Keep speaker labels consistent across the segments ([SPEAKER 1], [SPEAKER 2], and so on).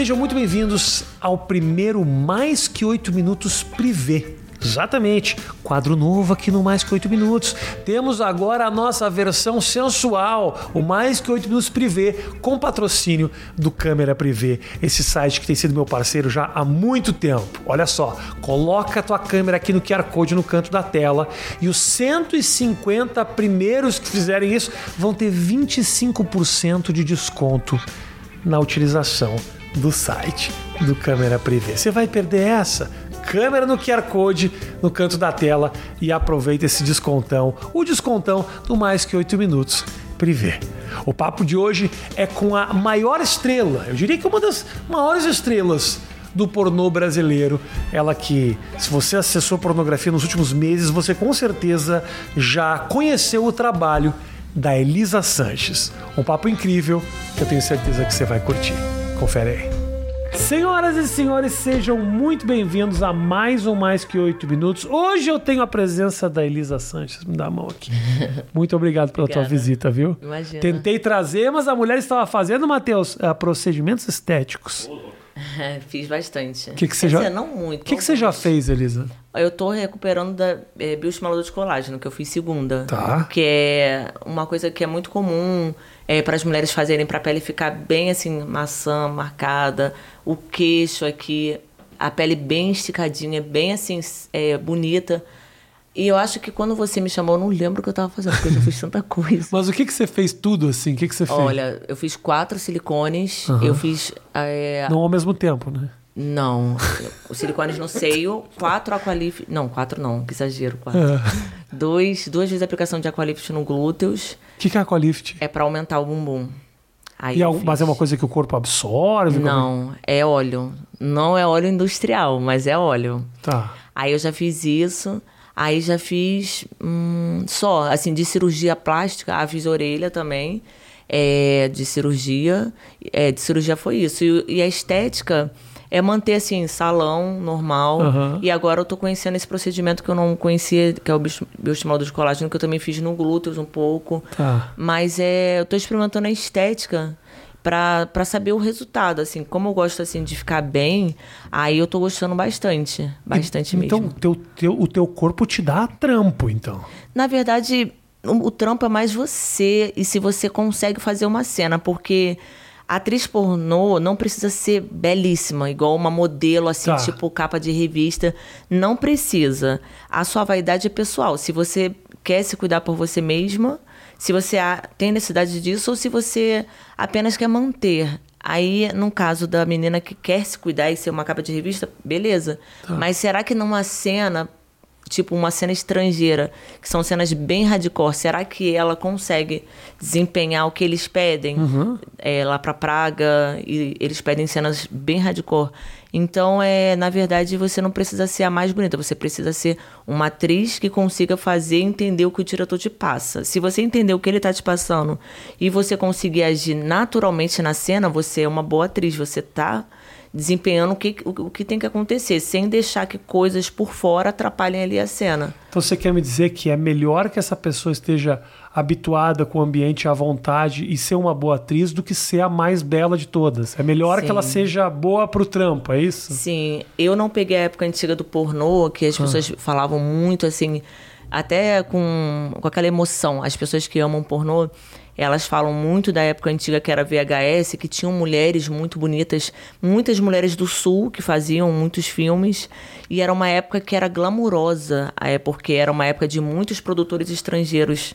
[SPEAKER 1] Sejam muito bem-vindos ao primeiro Mais Que Oito Minutos Privé. Exatamente, quadro novo aqui no Mais Que Oito Minutos. Temos agora a nossa versão sensual, o Mais Que Oito Minutos Privé, com patrocínio do Câmera Privé, esse site que tem sido meu parceiro já há muito tempo. Olha só, coloca a tua câmera aqui no QR Code no canto da tela e os 150 primeiros que fizerem isso vão ter 25% de desconto na utilização do site do Câmera Privé. Você vai perder essa? Câmera no QR Code no canto da tela e aproveita esse descontão, o descontão do mais que 8 minutos Privé. O papo de hoje é com a maior estrela, eu diria que uma das maiores estrelas do pornô brasileiro. Ela que, se você acessou pornografia nos últimos meses, você com certeza já conheceu o trabalho da Elisa Sanches. Um papo incrível que eu tenho certeza que você vai curtir. Confere aí. Senhoras e senhores, sejam muito bem-vindos a mais um Mais Que Oito Minutos. Hoje eu tenho a presença da Elisa Sanches. Me dá a mão aqui. Muito obrigado pela tua visita, viu?
[SPEAKER 2] Imagina.
[SPEAKER 1] Tentei trazer, mas a mulher estava fazendo, Matheus, eh, procedimentos estéticos. O
[SPEAKER 2] Fiz bastante.
[SPEAKER 1] que, que você
[SPEAKER 2] Quer
[SPEAKER 1] já...
[SPEAKER 2] dizer, não muito.
[SPEAKER 1] que, que você já fez, Elisa?
[SPEAKER 2] Eu tô recuperando da é, bioestimulador de colágeno, que eu fiz segunda.
[SPEAKER 1] Tá.
[SPEAKER 2] Que é uma coisa que é muito comum é, para as mulheres fazerem para a pele ficar bem assim, maçã, marcada, o queixo aqui, a pele bem esticadinha, bem assim, é, bonita. E eu acho que quando você me chamou, eu não lembro o que eu tava fazendo, porque eu já fiz tanta coisa.
[SPEAKER 1] Mas o que, que você fez tudo assim? O que, que você fez?
[SPEAKER 2] Olha, eu fiz quatro silicones,
[SPEAKER 1] Aham.
[SPEAKER 2] eu fiz. é,
[SPEAKER 1] Não ao mesmo tempo, né?
[SPEAKER 2] Não. Os silicones no seio, quatro aqualift. Não, quatro não, que exagero, quatro.
[SPEAKER 1] É.
[SPEAKER 2] Dois, duas vezes a aplicação de aqualift no glúteos.
[SPEAKER 1] O que, que é aqualift?
[SPEAKER 2] É pra aumentar o bumbum. Aí
[SPEAKER 1] E é um-
[SPEAKER 2] fiz.
[SPEAKER 1] mas é uma coisa que o corpo absorve? Como é-
[SPEAKER 2] Não, é óleo. Não é óleo industrial, mas é óleo.
[SPEAKER 1] Tá.
[SPEAKER 2] Aí eu já fiz isso. Aí já fiz hum, só, assim, de cirurgia plástica. Ah, fiz orelha também. É, de cirurgia. É, de cirurgia foi isso. E, e a estética é manter, assim, salão normal.
[SPEAKER 1] Aham.
[SPEAKER 2] E agora eu tô conhecendo esse procedimento que eu não conhecia, que é o bio- bioestimulador de colágeno, que eu também fiz no glúteos um pouco.
[SPEAKER 1] Tá.
[SPEAKER 2] Mas é, eu tô experimentando a estética pra saber o resultado, assim. Como eu gosto, assim, de ficar bem, aí eu tô gostando bastante. Bastante
[SPEAKER 1] então,
[SPEAKER 2] mesmo.
[SPEAKER 1] teu, teu, o teu corpo te dá trampo, então.
[SPEAKER 2] Na verdade, o, o trampo é mais você e se você consegue fazer uma cena, porque a atriz pornô não precisa ser belíssima, igual uma modelo, assim,
[SPEAKER 1] Tá.
[SPEAKER 2] tipo capa de revista. Não precisa. A sua vaidade é pessoal. Se você quer se cuidar por você mesma, se você tem necessidade disso, ou se você apenas quer manter. Aí, no caso da menina que quer se cuidar e ser uma capa de revista, beleza. Mas será que numa cena tipo uma cena estrangeira, que são cenas bem hardcore, será que ela consegue desempenhar o que eles pedem é, lá pra Praga? E eles pedem cenas bem hardcore. Então, é, na verdade, você não precisa ser a mais bonita, você precisa ser uma atriz que consiga fazer entender o que o diretor te passa. Se você entender o que ele tá te passando e você conseguir agir naturalmente na cena, você é uma boa atriz, você tá desempenhando o que, o, o que tem que acontecer, sem deixar que coisas por fora atrapalhem ali a cena.
[SPEAKER 1] Então você quer me dizer que é melhor que essa pessoa esteja habituada com o ambiente à vontade e ser uma boa atriz do que ser a mais bela de todas. É melhor que
[SPEAKER 2] Sim.
[SPEAKER 1] ela seja boa pro trampo, é isso?
[SPEAKER 2] Sim, eu não peguei a época antiga do pornô, que as pessoas falavam muito assim, até com, com aquela emoção. As pessoas que amam pornô, elas falam muito da época antiga que era VHS, que tinham mulheres muito bonitas, muitas mulheres do sul que faziam muitos filmes, e era uma época que era glamurosa, é porque era uma época de muitos produtores estrangeiros.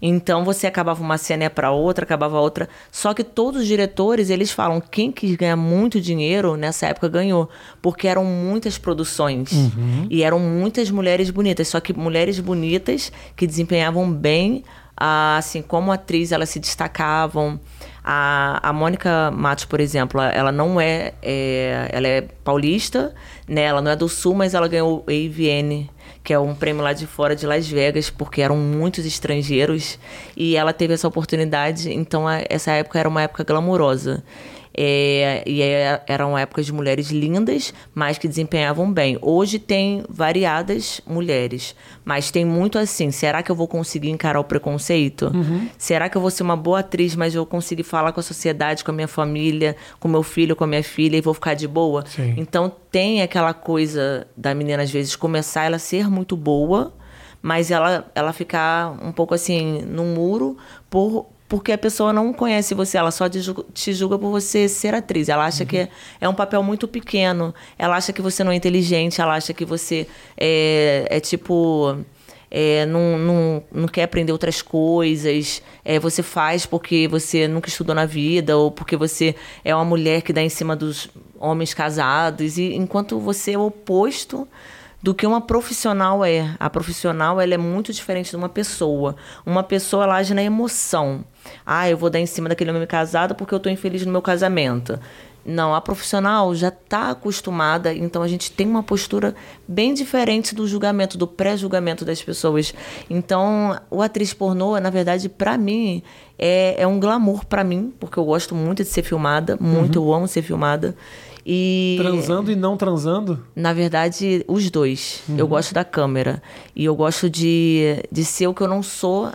[SPEAKER 2] Então você acabava uma cena para outra, acabava outra. Só que todos os diretores, eles falam quem quis ganhar muito dinheiro nessa época ganhou, porque eram muitas produções e eram muitas mulheres bonitas, só que mulheres bonitas que desempenhavam bem ah, assim, como atriz, elas se destacavam. A, a Mônica Matos, por exemplo, ela não é, é- Ela é paulista, né? Ela não é do sul, mas ela ganhou o AVN, que é um prêmio lá de fora de Las Vegas, porque eram muitos estrangeiros. E ela teve essa oportunidade, então a- essa época era uma época glamurosa. É, e é, eram épocas de mulheres lindas, mas que desempenhavam bem. Hoje tem variadas mulheres, mas tem muito assim: será que eu vou conseguir encarar o preconceito? Uhum. Será que eu vou ser uma boa atriz, mas eu vou conseguir falar com a sociedade, com a minha família, com meu filho, com a minha filha e vou ficar de boa?
[SPEAKER 1] Sim.
[SPEAKER 2] Então tem aquela coisa da menina, às vezes, começar ela ser muito boa mas ela, ela ficar um pouco assim no muro por, porque a pessoa não conhece você, ela só te julga por você ser atriz. Ela acha uhum. que é, é, um papel muito pequeno, ela acha que você não é inteligente, ela acha que você é, é tipo. É, não, não, não quer aprender outras coisas, é, você faz porque você nunca estudou na vida, ou porque você é uma mulher que dá em cima dos homens casados, e enquanto você é o oposto do que uma profissional é. A profissional ela é muito diferente de uma pessoa. Uma pessoa ela age na emoção. Ah, eu vou dar em cima daquele homem casado porque eu estou infeliz no meu casamento. Não, a profissional já está acostumada, então a gente tem uma postura bem diferente do julgamento, do pré-julgamento das pessoas. Então, o atriz pornô, na verdade, para mim, é, é um glamour para mim, porque eu gosto muito de ser filmada, muito, uhum. eu amo ser filmada. E,
[SPEAKER 1] transando e não transando?
[SPEAKER 2] Na verdade, os dois. Uhum. Eu gosto da câmera. E eu gosto de, de ser o que eu não sou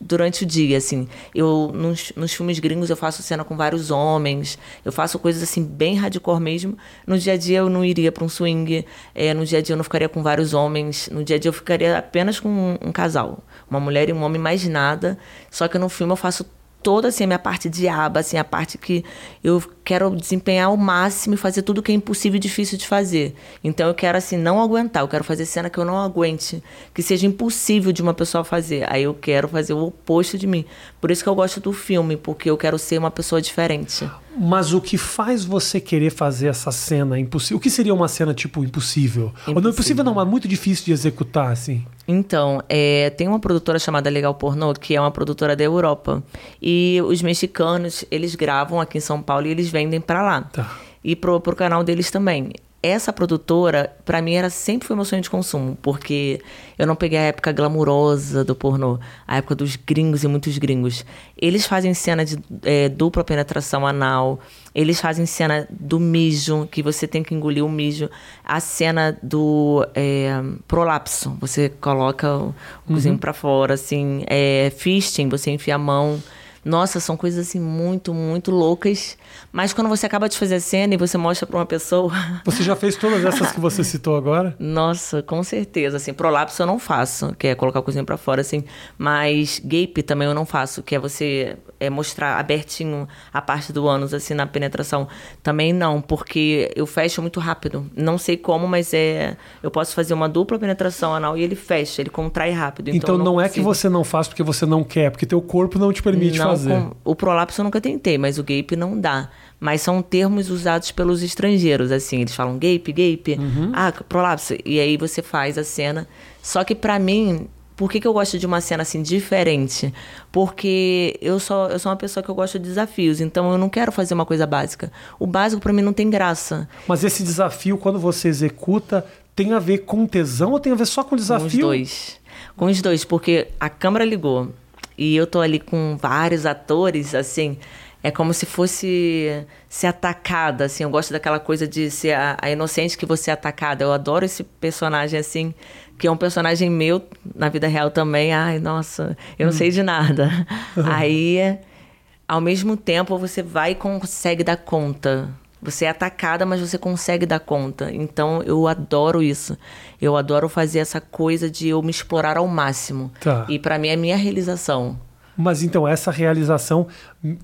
[SPEAKER 2] durante o dia, assim. Eu, nos, nos filmes gringos, eu faço cena com vários homens. Eu faço coisas, assim, bem hardcore mesmo. No dia a dia, eu não iria para um swing. É, no dia a dia, eu não ficaria com vários homens. No dia a dia, eu ficaria apenas com um, um casal. Uma mulher e um homem, mais nada. Só que no filme, eu faço toda assim, a minha parte de aba, assim, a parte que eu quero desempenhar ao máximo e fazer tudo que é impossível e difícil de fazer. Então eu quero assim não aguentar, eu quero fazer cena que eu não aguente, que seja impossível de uma pessoa fazer. Aí eu quero fazer o oposto de mim. Por isso que eu gosto do filme, porque eu quero ser uma pessoa diferente.
[SPEAKER 1] Mas o que faz você querer fazer essa cena impossível? O que seria uma cena tipo impossível? impossível. Ou não impossível não, mas muito difícil de executar assim.
[SPEAKER 2] Então, é, tem uma produtora chamada Legal Pornô, que é uma produtora da Europa. E os mexicanos, eles gravam aqui em São Paulo e eles vendem para lá.
[SPEAKER 1] Tá.
[SPEAKER 2] E pro, pro canal deles também essa produtora, para mim, era sempre foi meu sonho de consumo, porque eu não peguei a época glamurosa do pornô, a época dos gringos e muitos gringos. Eles fazem cena de é, dupla penetração anal, eles fazem cena do mijo, que você tem que engolir o mijo, a cena do é, prolapso, você coloca o cozinho uhum. para fora, assim, é, fisting, você enfia a mão. Nossa, são coisas assim muito, muito loucas. Mas quando você acaba de fazer a cena e você mostra para uma pessoa.
[SPEAKER 1] Você já fez todas essas que você citou agora?
[SPEAKER 2] Nossa, com certeza. Assim, prolapso eu não faço, que é colocar o cozinho para fora, assim. Mas gape também eu não faço, que é você é, mostrar abertinho a parte do ânus, assim, na penetração. Também não, porque eu fecho muito rápido. Não sei como, mas é. Eu posso fazer uma dupla penetração anal e ele fecha, ele contrai rápido.
[SPEAKER 1] Então, então não, não é que você não faz porque você não quer, porque teu corpo não te permite
[SPEAKER 2] não,
[SPEAKER 1] fazer.
[SPEAKER 2] Com... O prolapso eu nunca tentei, mas o gape não dá. Mas são termos usados pelos estrangeiros, assim. Eles falam gape, gape. Uhum. Ah, prolapso. E aí você faz a cena. Só que para mim, por que, que eu gosto de uma cena assim diferente? Porque eu sou, eu sou uma pessoa que eu gosto de desafios, então eu não quero fazer uma coisa básica. O básico para mim não tem graça.
[SPEAKER 1] Mas esse desafio, quando você executa, tem a ver com tesão ou tem a ver só com desafio? Com os
[SPEAKER 2] dois. Com os dois, porque a câmera ligou e eu tô ali com vários atores, assim é como se fosse ser atacada, assim. Eu gosto daquela coisa de ser a, a, inocente que você é atacada. Eu adoro esse personagem, assim, que é um personagem meu na vida real também. Ai, nossa, eu não hum. sei de nada. Aí, ao mesmo tempo, você vai e consegue dar conta. Você é atacada, mas você consegue dar conta. Então, eu adoro isso. Eu adoro fazer essa coisa de eu me explorar ao máximo.
[SPEAKER 1] Tá.
[SPEAKER 2] E para mim é a minha realização.
[SPEAKER 1] Mas então, essa realização,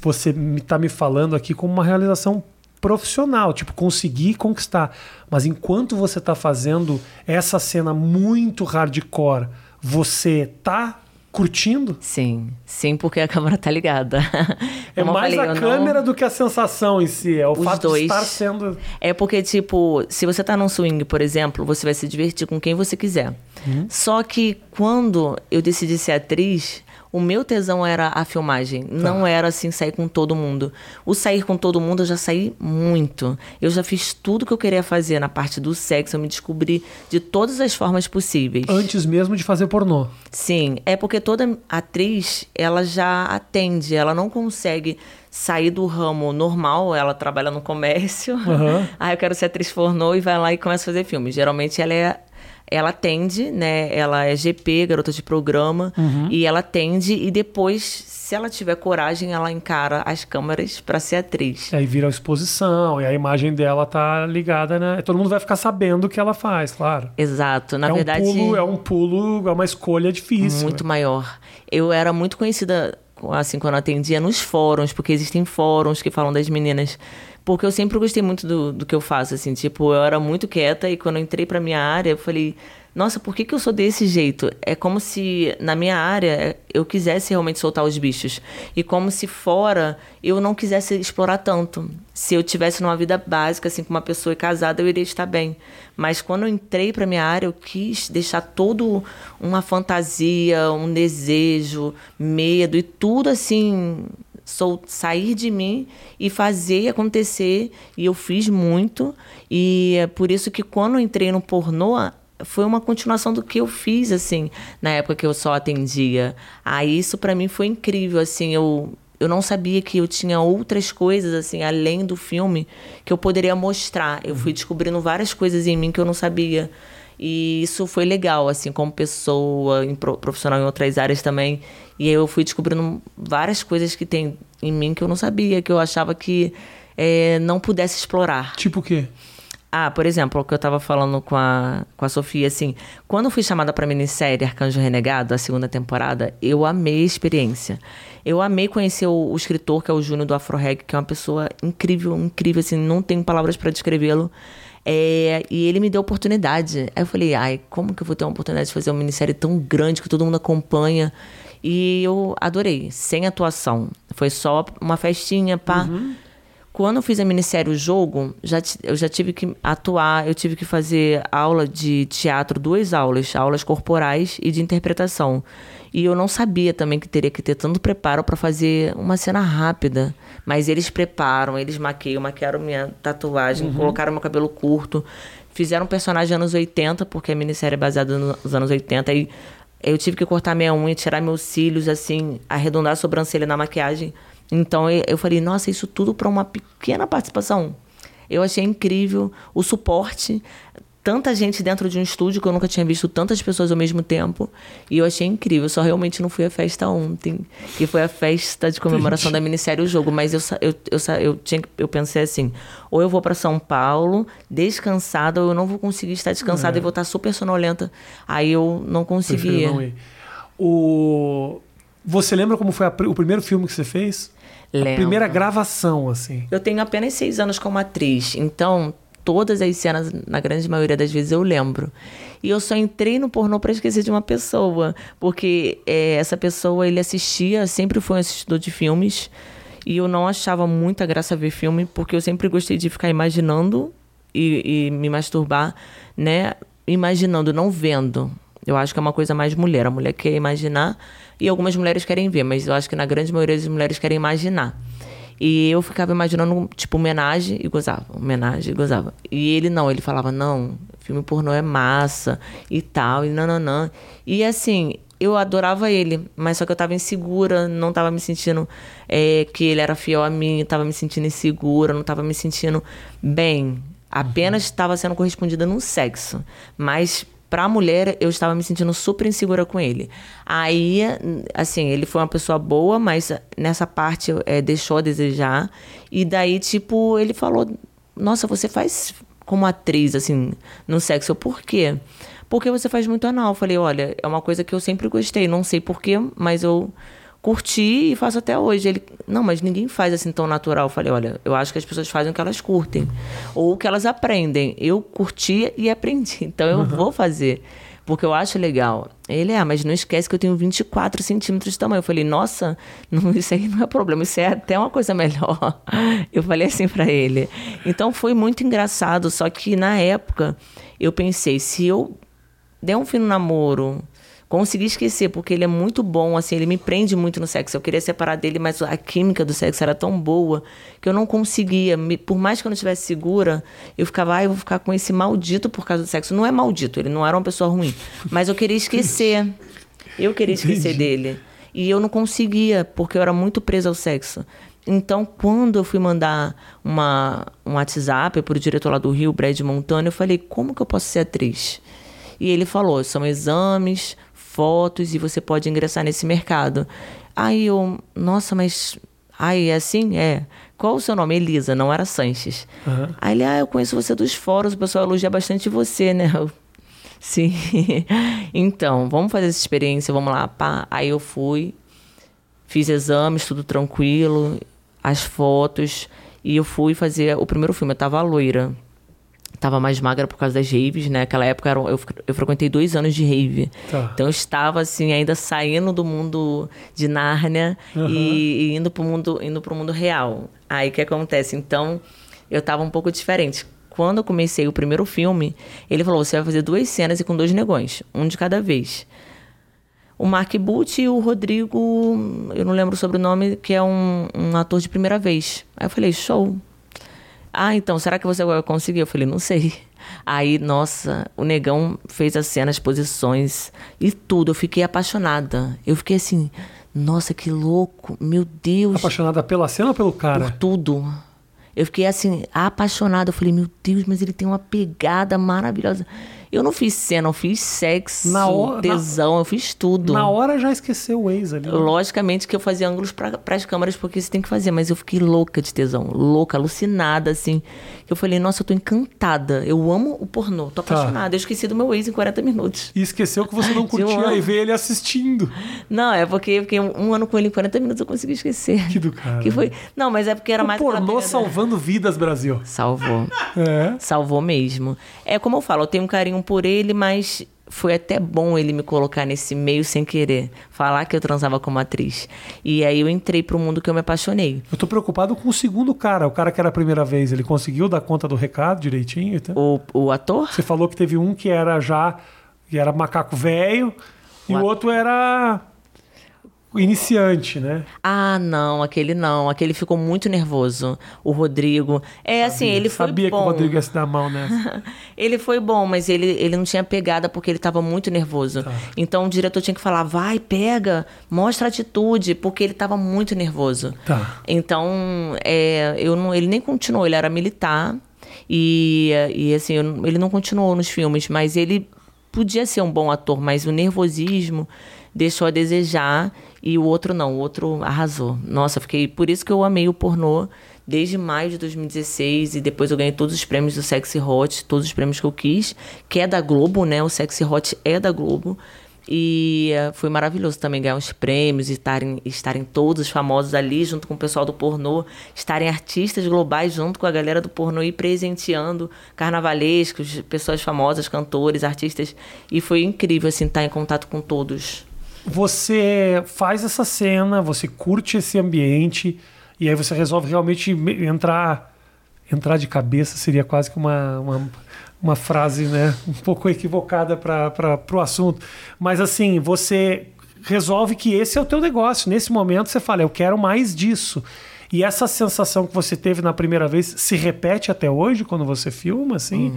[SPEAKER 1] você está me falando aqui como uma realização profissional, tipo, conseguir conquistar. Mas enquanto você está fazendo essa cena muito hardcore, você tá curtindo?
[SPEAKER 2] Sim, sim, porque a câmera tá ligada.
[SPEAKER 1] É mais falei, a câmera não... do que a sensação em si, é o Os fato dois. de estar sendo.
[SPEAKER 2] É porque, tipo, se você tá num swing, por exemplo, você vai se divertir com quem você quiser. Uhum. Só que quando eu decidi ser atriz, o meu tesão era a filmagem, tá. não era assim sair com todo mundo. O sair com todo mundo eu já saí muito. Eu já fiz tudo que eu queria fazer na parte do sexo, eu me descobri de todas as formas possíveis.
[SPEAKER 1] Antes mesmo de fazer pornô.
[SPEAKER 2] Sim, é porque toda atriz, ela já atende, ela não consegue sair do ramo normal, ela trabalha no comércio. Uhum. Aí eu quero ser atriz pornô e vai lá e começa a fazer filme. Geralmente ela é ela atende, né? Ela é GP, garota de programa, uhum. e ela atende e depois, se ela tiver coragem, ela encara as câmeras para ser atriz.
[SPEAKER 1] Aí vira a exposição e a imagem dela tá ligada, né? Todo mundo vai ficar sabendo o que ela faz, claro.
[SPEAKER 2] Exato. Na
[SPEAKER 1] é
[SPEAKER 2] verdade,
[SPEAKER 1] um pulo, é um pulo, é uma escolha difícil.
[SPEAKER 2] Muito né? maior. Eu era muito conhecida assim quando atendia nos fóruns, porque existem fóruns que falam das meninas porque eu sempre gostei muito do, do que eu faço, assim. Tipo, eu era muito quieta e quando eu entrei pra minha área, eu falei... Nossa, por que, que eu sou desse jeito? É como se na minha área eu quisesse realmente soltar os bichos. E como se fora eu não quisesse explorar tanto. Se eu tivesse numa vida básica, assim, com uma pessoa casada, eu iria estar bem. Mas quando eu entrei para minha área, eu quis deixar todo uma fantasia, um desejo, medo e tudo assim sou sair de mim e fazer acontecer. E eu fiz muito. E é por isso que quando entrei no pornô, foi uma continuação do que eu fiz, assim, na época que eu só atendia. Aí isso para mim foi incrível, assim, eu, eu não sabia que eu tinha outras coisas, assim, além do filme, que eu poderia mostrar. Eu fui descobrindo várias coisas em mim que eu não sabia. E isso foi legal, assim, como pessoa, profissional em outras áreas também. E eu fui descobrindo várias coisas que tem em mim que eu não sabia, que eu achava que é, não pudesse explorar.
[SPEAKER 1] Tipo o quê?
[SPEAKER 2] Ah, por exemplo, o que eu estava falando com a, com a Sofia, assim, quando eu fui chamada para a minissérie Arcanjo Renegado, a segunda temporada, eu amei a experiência. Eu amei conhecer o, o escritor, que é o Júnior do Afroreg, que é uma pessoa incrível, incrível, assim, não tenho palavras para descrevê-lo. É, e ele me deu oportunidade. Aí eu falei, ai, como que eu vou ter uma oportunidade de fazer uma minissérie tão grande que todo mundo acompanha? E eu adorei, sem atuação. Foi só uma festinha, pá. Uhum. Quando eu fiz a minissérie O Jogo, já, eu já tive que atuar, eu tive que fazer aula de teatro, duas aulas, aulas corporais e de interpretação. E eu não sabia também que teria que ter tanto preparo para fazer uma cena rápida. Mas eles preparam, eles maquiam, maquiaram minha tatuagem, uhum. colocaram meu cabelo curto. Fizeram um personagem anos 80, porque a minissérie é baseada nos anos 80. E eu tive que cortar minha unha, tirar meus cílios, assim, arredondar a sobrancelha na maquiagem. Então eu falei, nossa, isso tudo para uma pequena participação. Eu achei incrível o suporte tanta gente dentro de um estúdio que eu nunca tinha visto tantas pessoas ao mesmo tempo. E eu achei incrível. Eu só realmente não fui à festa ontem, que foi a festa de comemoração da minissérie O Jogo. Mas eu, eu, eu, eu, tinha, eu pensei assim: ou eu vou para São Paulo descansada, ou eu não vou conseguir estar descansada é. e vou estar super sonolenta. Aí eu não conseguia. Não
[SPEAKER 1] o... Você lembra como foi a, o primeiro filme que você fez?
[SPEAKER 2] Lembro.
[SPEAKER 1] A primeira gravação, assim.
[SPEAKER 2] Eu tenho apenas seis anos como atriz, então todas as cenas, na grande maioria das vezes, eu lembro. E eu só entrei no pornô para esquecer de uma pessoa, porque é, essa pessoa ele assistia, sempre foi um assistidor de filmes, e eu não achava muita graça ver filme, porque eu sempre gostei de ficar imaginando e, e me masturbar, né? Imaginando, não vendo. Eu acho que é uma coisa mais mulher. A mulher quer imaginar e algumas mulheres querem ver, mas eu acho que na grande maioria das mulheres querem imaginar. E eu ficava imaginando, tipo, homenagem e gozava. Homenagem e gozava. E ele não, ele falava, não, filme pornô é massa e tal, e nananã. E assim, eu adorava ele, mas só que eu tava insegura, não tava me sentindo é, que ele era fiel a mim, tava me sentindo insegura, não tava me sentindo bem. Apenas estava uhum. sendo correspondida no sexo. Mas Pra mulher, eu estava me sentindo super insegura com ele. Aí, assim, ele foi uma pessoa boa, mas nessa parte é, deixou a desejar. E daí, tipo, ele falou: Nossa, você faz como atriz, assim, no sexo. Por quê? Porque você faz muito anal. Eu falei: Olha, é uma coisa que eu sempre gostei. Não sei porquê, mas eu curti e faço até hoje. Ele, não, mas ninguém faz assim tão natural. Eu falei, olha, eu acho que as pessoas fazem o que elas curtem. Ou o que elas aprendem. Eu curti e aprendi. Então eu uhum. vou fazer. Porque eu acho legal. Ele, é, mas não esquece que eu tenho 24 centímetros de tamanho. Eu falei, nossa, não, isso aí não é problema, isso é até uma coisa melhor. Eu falei assim para ele. Então foi muito engraçado, só que na época eu pensei, se eu der um fim no namoro, consegui esquecer, porque ele é muito bom, assim, ele me prende muito no sexo. Eu queria separar dele, mas a química do sexo era tão boa que eu não conseguia. Me, por mais que eu não estivesse segura, eu ficava, ah, eu vou ficar com esse maldito por causa do sexo. Não é maldito, ele não era uma pessoa ruim, mas eu queria esquecer. Eu queria esquecer dele. E eu não conseguia, porque eu era muito presa ao sexo. Então, quando eu fui mandar uma, um WhatsApp para o diretor lá do Rio, Brad Montana, eu falei, como que eu posso ser atriz? E ele falou, são exames, fotos e você pode ingressar nesse mercado. Aí eu, nossa, mas... Aí é assim? É. Qual o seu nome? Elisa, não era Sanches.
[SPEAKER 1] Aham.
[SPEAKER 2] Aí ele, ah, eu conheço você dos fóruns, o pessoal elogia bastante você, né? Eu, Sim. então, vamos fazer essa experiência, vamos lá. Pá. Aí eu fui, fiz exames, tudo tranquilo, as fotos, e eu fui fazer o primeiro filme. Eu tava loira. Tava mais magra por causa das raves, né? Naquela época era- eu, eu frequentei dois anos de rave.
[SPEAKER 1] Tá.
[SPEAKER 2] Então eu estava assim, ainda saindo do mundo de Nárnia e, e indo pro mundo, indo pro mundo real. Aí o que acontece? Então, eu estava um pouco diferente. Quando eu comecei o primeiro filme, ele falou: você vai fazer duas cenas e com dois negões, um de cada vez. O Mark Butt e o Rodrigo, eu não lembro o sobrenome, que é um, um ator de primeira vez. Aí eu falei, show. Ah, então, será que você vai conseguir? Eu falei, não sei. Aí, nossa, o negão fez as cenas, posições e tudo. Eu fiquei apaixonada. Eu fiquei assim, nossa, que louco, meu Deus
[SPEAKER 1] Apaixonada pela cena ou pelo
[SPEAKER 2] por
[SPEAKER 1] cara?
[SPEAKER 2] tudo. Eu fiquei assim, apaixonada. Eu falei, meu Deus, mas ele tem uma pegada maravilhosa. Eu não fiz cena, eu fiz sexo,
[SPEAKER 1] Na hora- na-
[SPEAKER 2] tesão, eu fiz tudo.
[SPEAKER 1] Na hora já esqueceu o ex ali. né?
[SPEAKER 2] Logicamente que eu fazia ângulos para as câmeras, porque você tem que fazer, mas eu fiquei louca de tesão, louca, alucinada, assim. Eu falei, nossa, eu tô encantada. Eu amo o pornô, tô
[SPEAKER 1] Tá.
[SPEAKER 2] apaixonada. Eu esqueci do meu ex em 40 minutos.
[SPEAKER 1] E esqueceu que você não curtia e veio ele assistindo.
[SPEAKER 2] Não, é porque eu fiquei um, um ano com ele em 40 minutos, eu consegui esquecer.
[SPEAKER 1] Que do cara.
[SPEAKER 2] Que foi... Não, mas é porque era
[SPEAKER 1] o
[SPEAKER 2] mais
[SPEAKER 1] pornô salvando vidas, Brasil.
[SPEAKER 2] Salvou.
[SPEAKER 1] É.
[SPEAKER 2] Salvou mesmo. É como eu falo, eu tenho um carinho por ele, mas foi até bom ele me colocar nesse meio sem querer. Falar que eu transava como atriz. E aí eu entrei pro mundo que eu me apaixonei.
[SPEAKER 1] Eu tô preocupado com o segundo cara, o cara que era a primeira vez. Ele conseguiu dar conta do recado direitinho? Então?
[SPEAKER 2] O, o ator?
[SPEAKER 1] Você falou que teve um que era já. que era macaco velho, e o outro era. Iniciante, né?
[SPEAKER 2] Ah, não, aquele não. Aquele ficou muito nervoso. O Rodrigo. É assim, ele foi
[SPEAKER 1] Sabia
[SPEAKER 2] bom.
[SPEAKER 1] que o Rodrigo ia se dar mal nessa.
[SPEAKER 2] Ele foi bom, mas ele, ele não tinha pegada porque ele estava muito nervoso.
[SPEAKER 1] Tá.
[SPEAKER 2] Então o diretor tinha que falar: vai, pega, mostra atitude, porque ele estava muito nervoso.
[SPEAKER 1] Tá.
[SPEAKER 2] Então, é, eu não, ele nem continuou, ele era militar. E, e assim, eu ele não continuou nos filmes, mas ele podia ser um bom ator, mas o nervosismo deixou a desejar e o outro não, o outro arrasou. Nossa, fiquei. Por isso que eu amei o pornô desde maio de 2016 e depois eu ganhei todos os prêmios do Sexy Hot, todos os prêmios que eu quis, que é da Globo, né? O Sexy Hot é da Globo. E eh, foi maravilhoso também ganhar uns prêmios e estarem, estarem todos famosos ali junto com o pessoal do pornô, estarem artistas globais junto com a galera do pornô e presenteando carnavalescos, pessoas famosas, cantores, artistas. E foi incrível, assim, estar em contato com todos.
[SPEAKER 1] Você faz essa cena, você curte esse ambiente, e aí você resolve realmente me- entrar. Entrar de cabeça seria quase que uma, uma, uma frase né, um pouco equivocada para o assunto. Mas assim, você resolve que esse é o teu negócio. Nesse momento você fala, eu quero mais disso. E essa sensação que você teve na primeira vez se repete até hoje quando você filma, assim?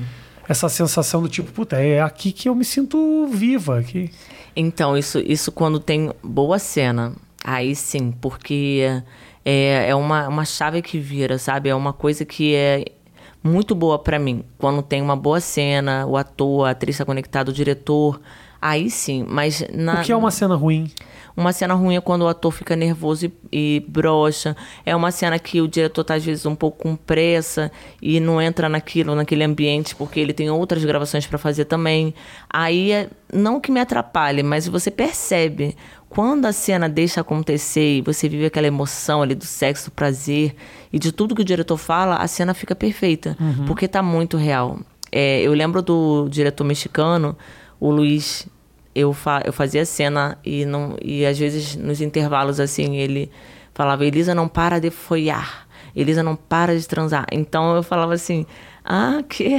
[SPEAKER 1] Essa sensação do tipo, puta, é aqui que eu me sinto viva. Aqui.
[SPEAKER 2] Então, isso, isso quando tem boa cena, aí sim, porque é, é uma, uma chave que vira, sabe? É uma coisa que é muito boa pra mim. Quando tem uma boa cena, o ator, a atriz tá conectado, o diretor, aí sim. Mas na,
[SPEAKER 1] O que é uma cena ruim?
[SPEAKER 2] Uma cena ruim é quando o ator fica nervoso e, e brocha. É uma cena que o diretor tá, às vezes, um pouco com pressa e não entra naquilo, naquele ambiente, porque ele tem outras gravações para fazer também. Aí, é, não que me atrapalhe, mas você percebe. Quando a cena deixa acontecer e você vive aquela emoção ali do sexo, do prazer e de tudo que o diretor fala, a cena fica perfeita. Porque tá muito real. É, eu lembro do diretor mexicano, o Luiz eu, fa eu fazia cena e, não, e às vezes nos intervalos assim ele falava: Elisa não para de folhar, Elisa não para de transar. Então eu falava assim: Ah, que?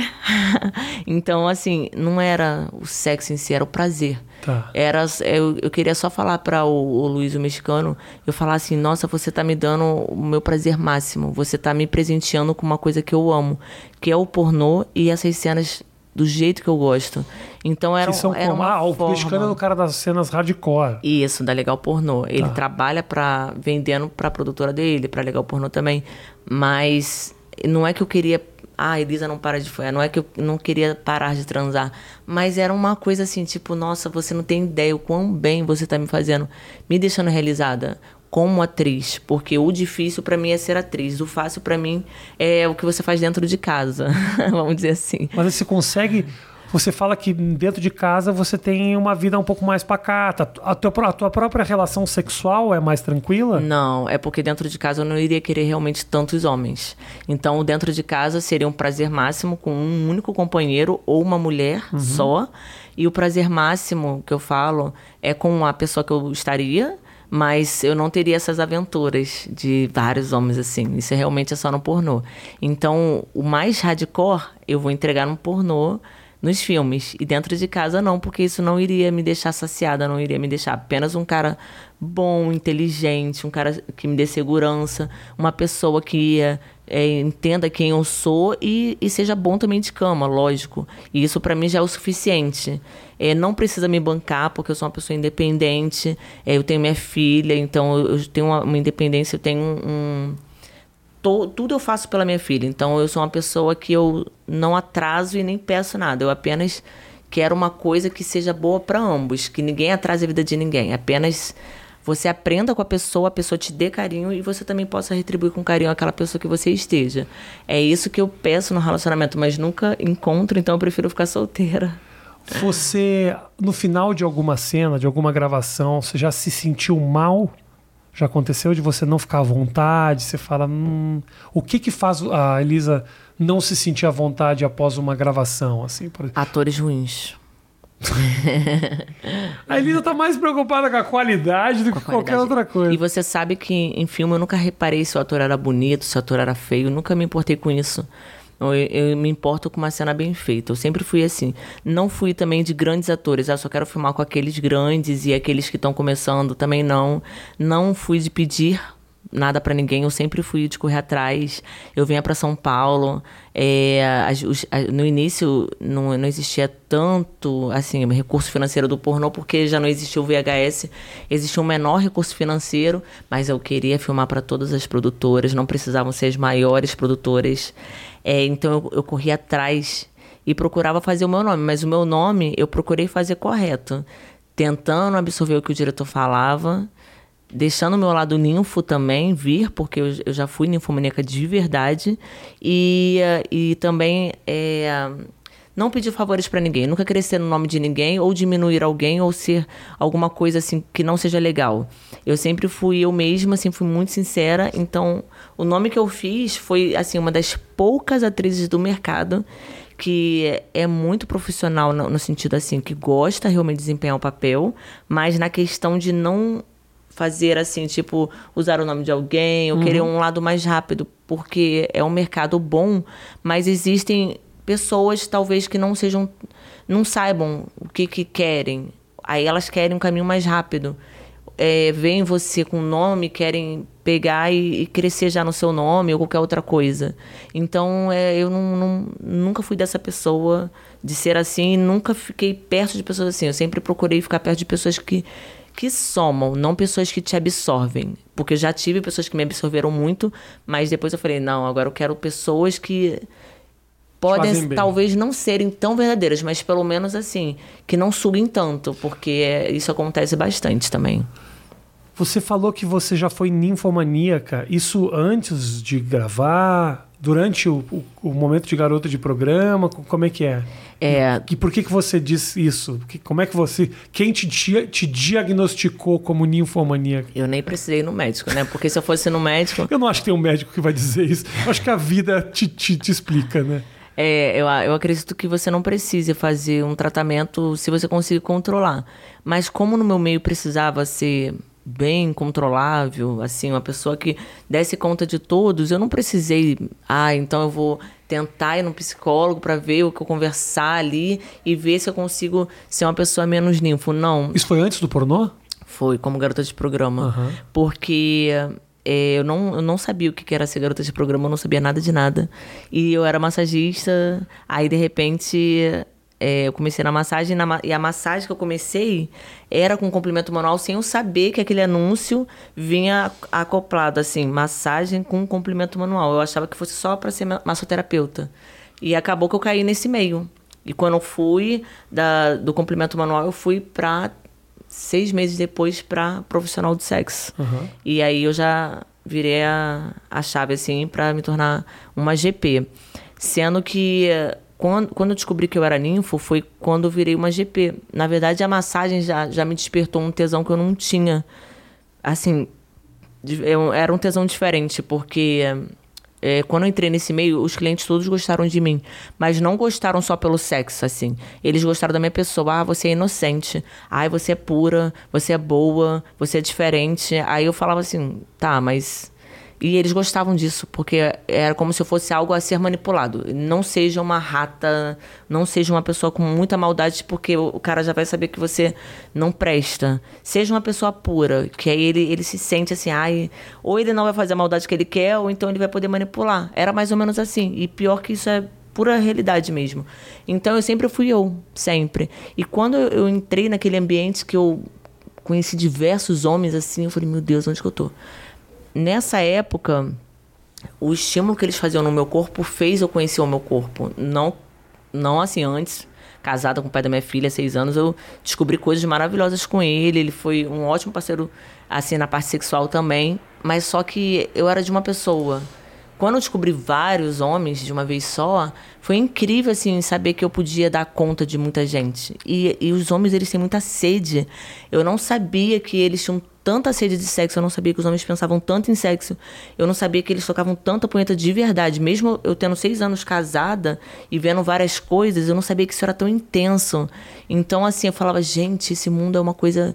[SPEAKER 2] então, assim, não era o sexo em si, era o prazer.
[SPEAKER 1] Tá.
[SPEAKER 2] Era, eu, eu queria só falar para o, o Luiz, o mexicano, eu falar assim, nossa, você tá me dando o meu prazer máximo, você tá me presenteando com uma coisa que eu amo, que é o pornô e essas cenas do jeito que eu gosto. Então era,
[SPEAKER 1] que são
[SPEAKER 2] era
[SPEAKER 1] como,
[SPEAKER 2] uma
[SPEAKER 1] ah, o
[SPEAKER 2] forma...
[SPEAKER 1] mexicano é o cara das cenas hardcore.
[SPEAKER 2] Isso, da Legal Pornô. Ele
[SPEAKER 1] Tá.
[SPEAKER 2] trabalha para vendendo para a produtora dele, para Legal Pornô também. Mas não é que eu queria, ah, Elisa não para de folhar, não é que eu não queria parar de transar, mas era uma coisa assim, tipo, nossa, você não tem ideia o quão bem você tá me fazendo, me deixando realizada como atriz, porque o difícil para mim é ser atriz, o fácil para mim é o que você faz dentro de casa, vamos dizer assim.
[SPEAKER 1] Mas você consegue. Você fala que dentro de casa você tem uma vida um pouco mais pacata. A tua, a tua própria relação sexual é mais tranquila?
[SPEAKER 2] Não, é porque dentro de casa eu não iria querer realmente tantos homens. Então, dentro de casa seria um prazer máximo com um único companheiro ou uma mulher só. E o prazer máximo que eu falo é com a pessoa que eu estaria, mas eu não teria essas aventuras de vários homens assim. Isso é realmente é só no pornô. Então, o mais hardcore eu vou entregar no pornô nos filmes. E dentro de casa não, porque isso não iria me deixar saciada, não iria me deixar apenas um cara bom, inteligente, um cara que me dê segurança, uma pessoa que é, entenda quem eu sou e, e seja bom também de cama, lógico. E isso pra mim já é o suficiente. É, não precisa me bancar, porque eu sou uma pessoa independente, é, eu tenho minha filha, então eu, tenho uma, uma independência, eu tenho um- um to- tudo eu faço pela minha filha. Então eu sou uma pessoa que eu não atraso e nem peço nada. Eu apenas quero uma coisa que seja boa para ambos, que ninguém atrase a vida de ninguém. Apenas você aprenda com a pessoa, a pessoa te dê carinho e você também possa retribuir com carinho aquela pessoa que você esteja. É isso que eu peço no relacionamento, mas nunca encontro, então eu prefiro ficar solteira.
[SPEAKER 1] Você, no final de alguma cena, de alguma gravação, você já se sentiu mal? Já aconteceu de você não ficar à vontade? Você fala, hum, o que que faz a Elisa não se sentir à vontade após uma gravação? Assim, por...
[SPEAKER 2] Atores ruins.
[SPEAKER 1] A Elisa tá mais preocupada com a qualidade do que
[SPEAKER 2] com
[SPEAKER 1] qualquer outra coisa.
[SPEAKER 2] E você sabe que em filme eu nunca reparei se o ator era bonito, se o ator era feio, nunca me importei com isso. Eu, eu me importo com uma cena bem feita. Eu sempre fui assim. Não fui também de grandes atores. Ah, só quero filmar com aqueles grandes e aqueles que estão começando também não. Não fui de pedir nada pra ninguém. Eu sempre fui de correr atrás. Eu vinha pra São Paulo. É, as- os- a- no início não, não existia tanto assim recurso financeiro do pornô porque já não existia o VHS. Existia um menor recurso financeiro, mas eu queria filmar para todas as produtoras. Não precisavam ser as maiores produtoras. É, então eu, eu corria atrás e procurava fazer o meu nome, mas o meu nome eu procurei fazer correto, tentando absorver o que o diretor falava, deixando o meu lado ninfo também vir, porque eu, eu já fui ninfomaníaca de verdade, e, eh, e também é, não pedir favores pra ninguém, nunca crescer no nome de ninguém, ou diminuir alguém, ou ser alguma coisa assim que não seja legal. Eu sempre fui eu mesma, assim, fui muito sincera, então o nome que eu fiz foi assim uma das poucas atrizes do mercado que é muito profissional no, no sentido assim que gosta realmente de desempenhar o papel, mas na questão de não fazer assim, tipo, usar o nome de alguém ou querer um lado mais rápido, porque é um mercado bom, mas existem pessoas talvez que não sejam não saibam o que que querem. Aí elas querem um caminho mais rápido. É, veem você com nome, querem pegar e, e crescer já no seu nome ou qualquer outra coisa. Então, é, eu não, não- nunca fui dessa pessoa de ser assim, nunca fiquei perto de pessoas assim. Eu sempre procurei ficar perto de pessoas que, que somam, não pessoas que te absorvem. Porque eu já tive pessoas que me absorveram muito, mas depois eu falei, não, agora eu quero pessoas que podem talvez não serem tão verdadeiras, mas pelo menos assim, que não suguem tanto, porque isso acontece bastante também.
[SPEAKER 1] Você falou que você já foi ninfomaníaca. Isso antes de gravar? Durante o, o- o momento de garota de programa? Co- Como é que é?
[SPEAKER 2] É,
[SPEAKER 1] E por que, que você diz isso? Que- Como é que você. Quem te, dia- te diagnosticou como ninfomaníaca?
[SPEAKER 2] eu nem precisei ir no médico, né? Porque se eu fosse no médico,
[SPEAKER 1] Eu não acho que tem um médico que vai dizer isso. Eu acho que a vida te, te, te explica, né?
[SPEAKER 2] É, eu, eu acredito que você não precise fazer um tratamento se você conseguir controlar. Mas como no meu meio precisava ser bem controlável, assim, uma pessoa que desse conta de todos, eu não precisei, ah, então eu vou tentar ir no psicólogo para ver o que eu conversar ali e ver se eu consigo ser uma pessoa menos ninfo. Não.
[SPEAKER 1] Isso foi antes do pornô?
[SPEAKER 2] Foi, como garota de programa. Uhum. Porque é, eu, não, eu não sabia o que era ser garota de programa, eu não sabia nada de nada. E eu era massagista, aí de repente é, eu comecei na massagem na, e a massagem que eu comecei era com complemento manual sem eu saber que aquele anúncio vinha acoplado assim, massagem com complemento manual. Eu achava que fosse só para ser massoterapeuta. E acabou que eu caí nesse meio. E quando eu fui da, do complemento manual, eu fui para seis meses depois para profissional de sexo. Uhum. E aí eu já virei a, a chave assim para me tornar uma GP. Sendo que quando, quando eu descobri que eu era ninfo, foi quando eu virei uma GP. Na verdade, a massagem já, já me despertou um tesão que eu não tinha. Assim, eu, era um tesão diferente, porque é, quando eu entrei nesse meio, os clientes todos gostaram de mim. Mas não gostaram só pelo sexo, assim. Eles gostaram da minha pessoa. Ah, você é inocente. Ah, você é pura. Você é boa. Você é diferente. Aí eu falava assim, tá, mas e eles gostavam disso, porque era como se fosse algo a ser manipulado. Não seja uma rata, não seja uma pessoa com muita maldade, porque o cara já vai saber que você não presta. Seja uma pessoa pura, que aí ele, ele se sente assim, ai, ou ele não vai fazer a maldade que ele quer, ou então ele vai poder manipular. Era mais ou menos assim. E pior que isso é pura realidade mesmo. Então eu sempre fui eu, sempre. E quando eu entrei naquele ambiente que eu conheci diversos homens assim, eu falei, meu Deus, onde que eu tô? Nessa época, o estímulo que eles faziam no meu corpo fez eu conhecer o meu corpo. Não, não assim, antes, casada com o pai da minha filha, seis anos, eu descobri coisas maravilhosas com ele. Ele foi um ótimo parceiro, assim, na parte sexual também. Mas só que eu era de uma pessoa. Quando eu descobri vários homens de uma vez só, foi incrível, assim, saber que eu podia dar conta de muita gente. E, e os homens, eles têm muita sede. Eu não sabia que eles tinham tanta sede de sexo, eu não sabia que os homens pensavam tanto em sexo, eu não sabia que eles tocavam tanta punheta de verdade. Mesmo eu tendo seis anos casada e vendo várias coisas, eu não sabia que isso era tão intenso. Então, assim, eu falava, gente, esse mundo é uma coisa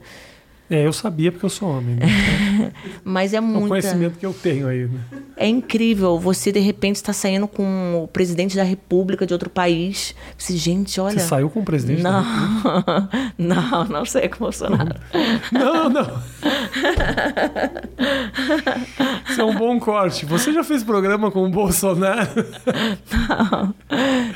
[SPEAKER 1] é, eu sabia porque eu sou homem. Né?
[SPEAKER 2] Mas é muito.
[SPEAKER 1] O conhecimento que eu tenho aí. Né?
[SPEAKER 2] É incrível. Você, de repente, está saindo com o presidente da república de outro país. Você, gente, olha.
[SPEAKER 1] Você saiu com o presidente
[SPEAKER 2] não.
[SPEAKER 1] da república?
[SPEAKER 2] não, não sei com o Bolsonaro.
[SPEAKER 1] Não, não. Isso é um bom corte. Você já fez programa com o Bolsonaro?
[SPEAKER 2] Não.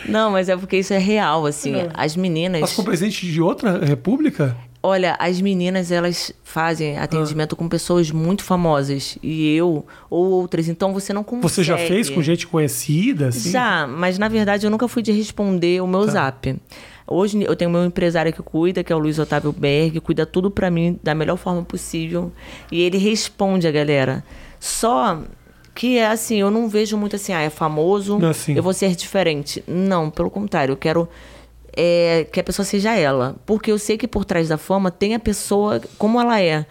[SPEAKER 2] Não, mas é porque isso é real, assim. Não. As meninas.
[SPEAKER 1] Mas com o presidente de outra república?
[SPEAKER 2] Olha, as meninas elas fazem atendimento ah. com pessoas muito famosas e eu ou outras, então você não consegue.
[SPEAKER 1] Você já fez com gente conhecida? Assim?
[SPEAKER 2] Já, mas na verdade eu nunca fui de responder o meu tá. zap. Hoje eu tenho meu empresário que cuida, que é o Luiz Otávio Berg, cuida tudo para mim da melhor forma possível e ele responde a galera. Só que é assim, eu não vejo muito assim, ah, é famoso, assim. eu vou ser diferente. Não, pelo contrário, eu quero é, que a pessoa seja ela. Porque eu sei que por trás da fama tem a pessoa como ela é.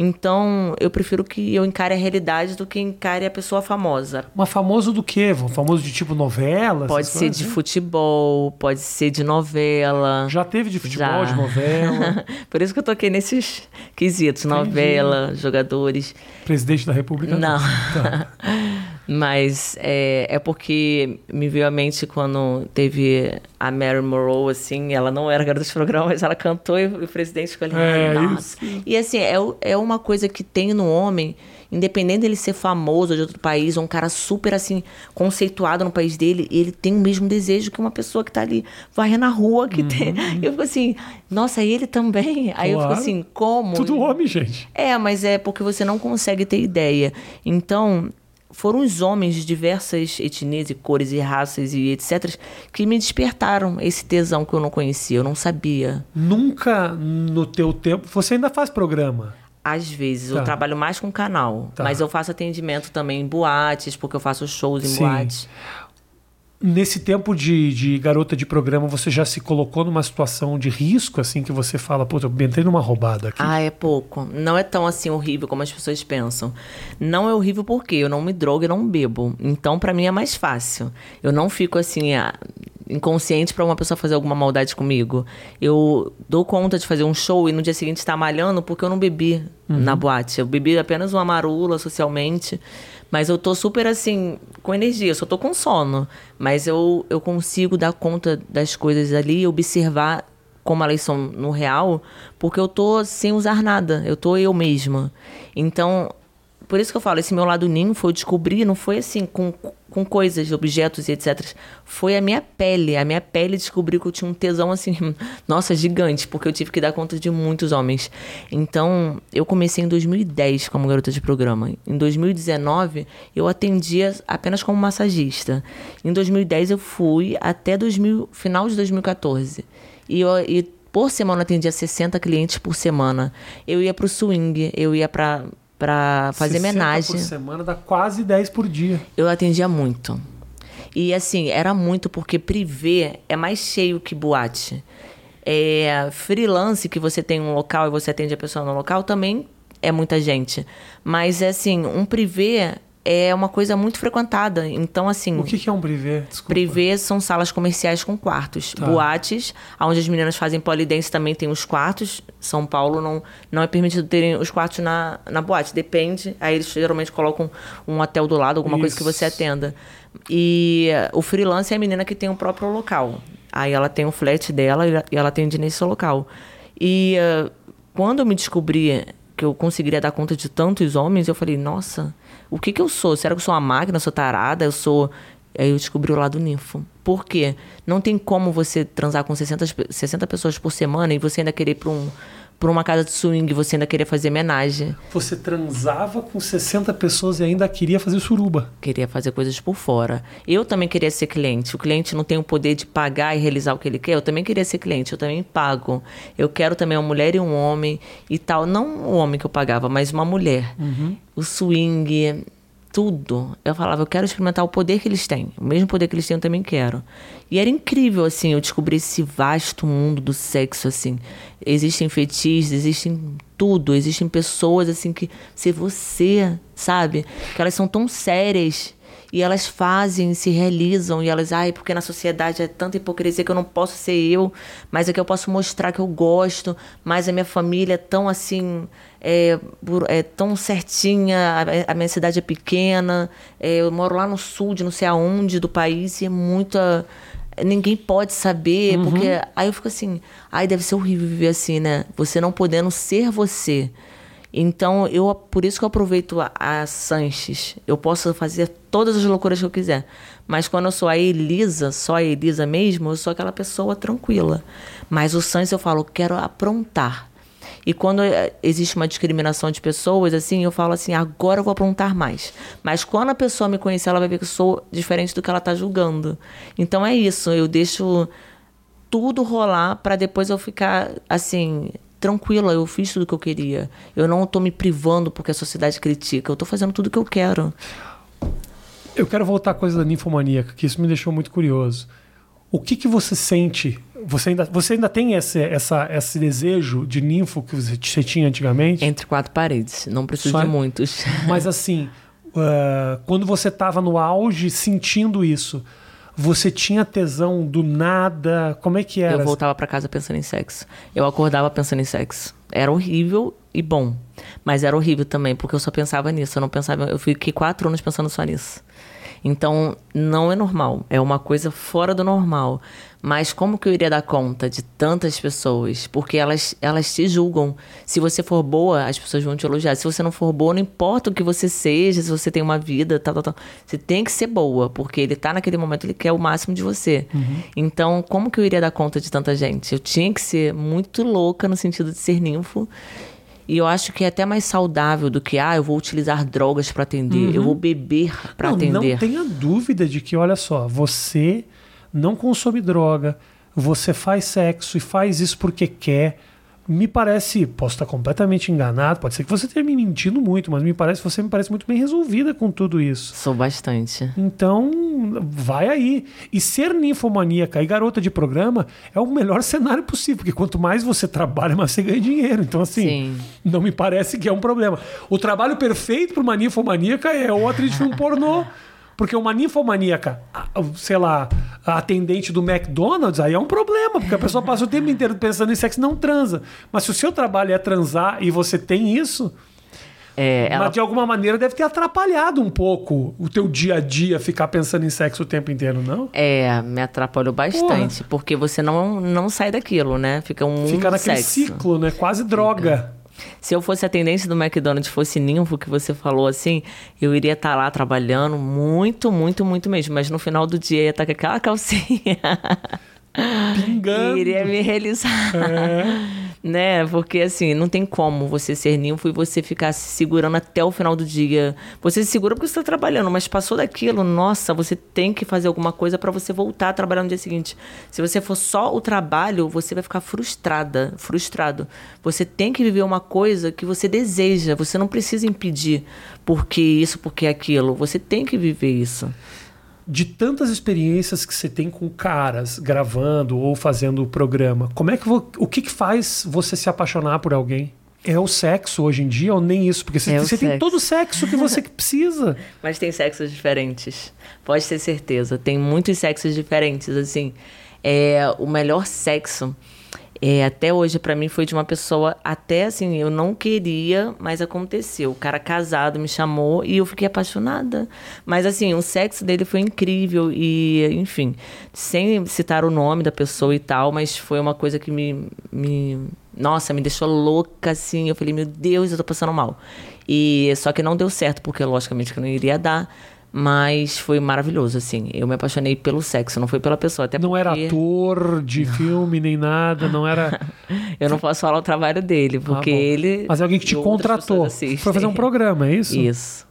[SPEAKER 2] Então, eu prefiro que eu encare a realidade do que encare a pessoa famosa.
[SPEAKER 1] Mas famoso do quê? Famoso de tipo novela?
[SPEAKER 2] Pode ser de futebol, pode ser de novela.
[SPEAKER 1] Já teve de futebol, Já. de novela?
[SPEAKER 2] Por isso que eu toquei nesses quesitos. Entendi. Novela, jogadores.
[SPEAKER 1] Presidente da República?
[SPEAKER 2] Não. Tá. Mas é, é porque me veio à mente quando teve a Mary Monroe, assim, ela não era garota de programa, mas ela cantou e o presidente ficou ali, é, nossa. Isso. E assim, é, é uma coisa que tem no homem, independente dele ser famoso de outro país, ou um cara super, assim, conceituado no país dele, ele tem o mesmo desejo que uma pessoa que tá ali varrendo na rua, que uhum. tem. Eu fico assim, nossa, ele também? Aí claro. eu fico assim, como?
[SPEAKER 1] Tudo homem, gente.
[SPEAKER 2] É, mas é porque você não consegue ter ideia. Então, foram os homens de diversas etnias e cores e raças e etc. que me despertaram esse tesão que eu não conhecia, eu não sabia.
[SPEAKER 1] Nunca no teu tempo. Você ainda faz programa?
[SPEAKER 2] Às vezes, tá. eu trabalho mais com canal, tá. mas eu faço atendimento também em boates, porque eu faço shows em Sim. boates.
[SPEAKER 1] Nesse tempo de, de, garota de programa, você já se colocou numa situação de risco, assim, que você fala, puta, eu entrei numa roubada aqui?
[SPEAKER 2] Ah, é pouco. Não é tão, assim, horrível como as pessoas pensam. Não é horrível porque eu não me drogo e não bebo. Então, para mim, é mais fácil. Eu não fico, assim, inconsciente para uma pessoa fazer alguma maldade comigo. Eu dou conta de fazer um show e no dia seguinte estar malhando porque eu não bebi uhum. na boate. Eu bebi apenas uma marula socialmente. Mas eu tô super assim, com energia, eu só tô com sono. Mas eu, eu consigo dar conta das coisas ali, observar como elas são no real, porque eu tô sem usar nada, eu tô eu mesma. Então, por isso que eu falo, esse meu lado ninfo eu descobri, não foi assim, com, com coisas, objetos e etc. Foi a minha pele. A minha pele descobriu que eu tinha um tesão assim, nossa, gigante, porque eu tive que dar conta de muitos homens. Então, eu comecei em 2010 como garota de programa. Em 2019, eu atendia apenas como massagista. Em 2010, eu fui até 2000, final de 2014. E, eu, e por semana eu atendia 60 clientes por semana. Eu ia pro swing, eu ia pra para fazer homenagem. por
[SPEAKER 1] semana dá quase 10 por dia.
[SPEAKER 2] Eu atendia muito. E assim, era muito porque privê é mais cheio que boate. É, freelance que você tem um local e você atende a pessoa no local também é muita gente. Mas assim, um privê é uma coisa muito frequentada. Então, assim.
[SPEAKER 1] O que, que é um privê?
[SPEAKER 2] Desculpa. Privê são salas comerciais com quartos. Tá. Boates, onde as meninas fazem polidense também tem os quartos. São Paulo não, não é permitido terem os quartos na, na boate. Depende. Aí eles geralmente colocam um hotel do lado, alguma Isso. coisa que você atenda. E o freelance é a menina que tem o próprio local. Aí ela tem o flat dela e ela atende nesse local. E uh, quando eu me descobri que eu conseguiria dar conta de tantos homens, eu falei, nossa o que, que eu sou? Será que eu sou uma máquina? sou tarada? Eu sou. Aí eu descobri o lado ninfo. Por quê? Não tem como você transar com 60, 60 pessoas por semana e você ainda querer ir para um, para uma casa de swing, você ainda queria fazer homenagem.
[SPEAKER 1] Você transava com 60 pessoas e ainda queria fazer suruba.
[SPEAKER 2] Queria fazer coisas por fora. Eu também queria ser cliente. O cliente não tem o poder de pagar e realizar o que ele quer. Eu também queria ser cliente, eu também pago. Eu quero também uma mulher e um homem e tal. Não o homem que eu pagava, mas uma mulher. Uhum. O swing, tudo. Eu falava, eu quero experimentar o poder que eles têm. O mesmo poder que eles têm, eu também quero. E era incrível, assim, eu descobri esse vasto mundo do sexo, assim. Existem fetiches, existem tudo. Existem pessoas, assim, que... Se você, sabe? Que elas são tão sérias e elas fazem, se realizam, e elas, ai, porque na sociedade é tanta hipocrisia que eu não posso ser eu, mas é que eu posso mostrar que eu gosto, mas a minha família é tão assim, é, é tão certinha, a, a, minha cidade é pequena, é, eu moro lá no sul, de não sei aonde do país, e é muita. Ninguém pode saber, uhum. porque. Aí eu fico assim, ai, deve ser horrível viver assim, né? Você não podendo ser você. Então, eu por isso que eu aproveito a, a Sanches. Eu posso fazer todas as loucuras que eu quiser. Mas quando eu sou a Elisa, só a Elisa mesmo, eu sou aquela pessoa tranquila. Mas o Sanches eu falo, quero aprontar. E quando eh, existe uma discriminação de pessoas, assim, eu falo assim, agora eu vou aprontar mais. Mas quando a pessoa me conhecer, ela vai ver que eu sou diferente do que ela está julgando. Então é isso, eu deixo tudo rolar para depois eu ficar assim tranquila, eu fiz tudo o que eu queria. Eu não estou me privando porque a sociedade critica, eu estou fazendo tudo o que eu quero.
[SPEAKER 1] Eu quero voltar à coisa da ninfomaníaca, que isso me deixou muito curioso. O que, que você sente? Você ainda, você ainda tem esse, essa, esse desejo de ninfo que você, você tinha antigamente?
[SPEAKER 2] Entre quatro paredes, não preciso Só, de muitos.
[SPEAKER 1] Mas assim, uh, quando você estava no auge sentindo isso, você tinha tesão do nada? Como é que era?
[SPEAKER 2] Eu voltava para casa pensando em sexo. Eu acordava pensando em sexo. Era horrível e bom. Mas era horrível também, porque eu só pensava nisso. Eu não pensava. Eu fiquei quatro anos pensando só nisso. Então, não é normal. É uma coisa fora do normal. Mas como que eu iria dar conta de tantas pessoas? Porque elas, elas te julgam. Se você for boa, as pessoas vão te elogiar. Se você não for boa, não importa o que você seja, se você tem uma vida, tal, tal, tal. Você tem que ser boa, porque ele tá naquele momento, ele quer o máximo de você. Uhum. Então, como que eu iria dar conta de tanta gente? Eu tinha que ser muito louca no sentido de ser ninfo. E eu acho que é até mais saudável do que, ah, eu vou utilizar drogas para atender, uhum. eu vou beber para atender.
[SPEAKER 1] Não tenha dúvida de que, olha só, você não consome droga, você faz sexo e faz isso porque quer. Me parece, posso estar completamente enganado, pode ser que você esteja me mentindo muito, mas me parece você me parece muito bem resolvida com tudo isso.
[SPEAKER 2] Sou bastante.
[SPEAKER 1] Então, vai aí. E ser ninfomaníaca e garota de programa é o melhor cenário possível, porque quanto mais você trabalha, mais você ganha dinheiro. Então, assim, Sim. não me parece que é um problema. O trabalho perfeito para uma ninfomaníaca é ou atriz de filme pornô Porque uma ninfomaníaca, sei lá, atendente do McDonald's, aí é um problema, porque a pessoa passa o tempo inteiro pensando em sexo e não transa. Mas se o seu trabalho é transar e você tem isso,
[SPEAKER 2] É, ela
[SPEAKER 1] mas de alguma maneira deve ter atrapalhado um pouco o teu dia a dia ficar pensando em sexo o tempo inteiro, não?
[SPEAKER 2] É, me atrapalhou bastante, porque você não, não sai daquilo, né? Fica um
[SPEAKER 1] Fica naquele
[SPEAKER 2] sexo.
[SPEAKER 1] ciclo, né? Quase droga.
[SPEAKER 2] Se eu fosse atendente do McDonald's, fosse ninfo que você falou assim, eu iria estar lá trabalhando muito, muito, muito mesmo. Mas no final do dia ia estar com aquela calcinha.
[SPEAKER 1] Pingando.
[SPEAKER 2] Iria me realizar.
[SPEAKER 1] É.
[SPEAKER 2] Né? Porque assim, não tem como você ser ninfo e você ficar se segurando até o final do dia. Você se segura porque você está trabalhando, mas passou daquilo, nossa, você tem que fazer alguma coisa para você voltar a trabalhar no dia seguinte. Se você for só o trabalho, você vai ficar frustrada, frustrado. Você tem que viver uma coisa que você deseja. Você não precisa impedir porque isso, porque aquilo. Você tem que viver isso.
[SPEAKER 1] De tantas experiências que você tem com caras gravando ou fazendo o programa, como é que o que, que faz você se apaixonar por alguém? É o sexo hoje em dia ou nem isso? Porque você,
[SPEAKER 2] É
[SPEAKER 1] você tem todo o sexo que você precisa.
[SPEAKER 2] Mas tem sexos diferentes. Pode ter certeza. Tem muitos sexos diferentes, assim. É, o melhor sexo, é, até hoje, pra mim, foi de uma pessoa... Até, assim, eu não queria, mas aconteceu. O cara casado me chamou e eu fiquei apaixonada. Mas, assim, o sexo dele foi incrível e, enfim... Sem citar o nome da pessoa e tal, mas foi uma coisa que me... me nossa, me deixou louca, assim. Eu falei, meu Deus, eu tô passando mal. E só que não deu certo, porque logicamente que não iria dar. Mas foi maravilhoso, assim. Eu me apaixonei pelo sexo, não foi pela pessoa. Até
[SPEAKER 1] Não era
[SPEAKER 2] porque
[SPEAKER 1] ator de filme nem nada, não era.
[SPEAKER 2] Eu não posso falar o trabalho dele, porque
[SPEAKER 1] Ah,
[SPEAKER 2] ele.
[SPEAKER 1] Mas é alguém que te contratou. Foi fazer um programa, é isso?
[SPEAKER 2] Isso.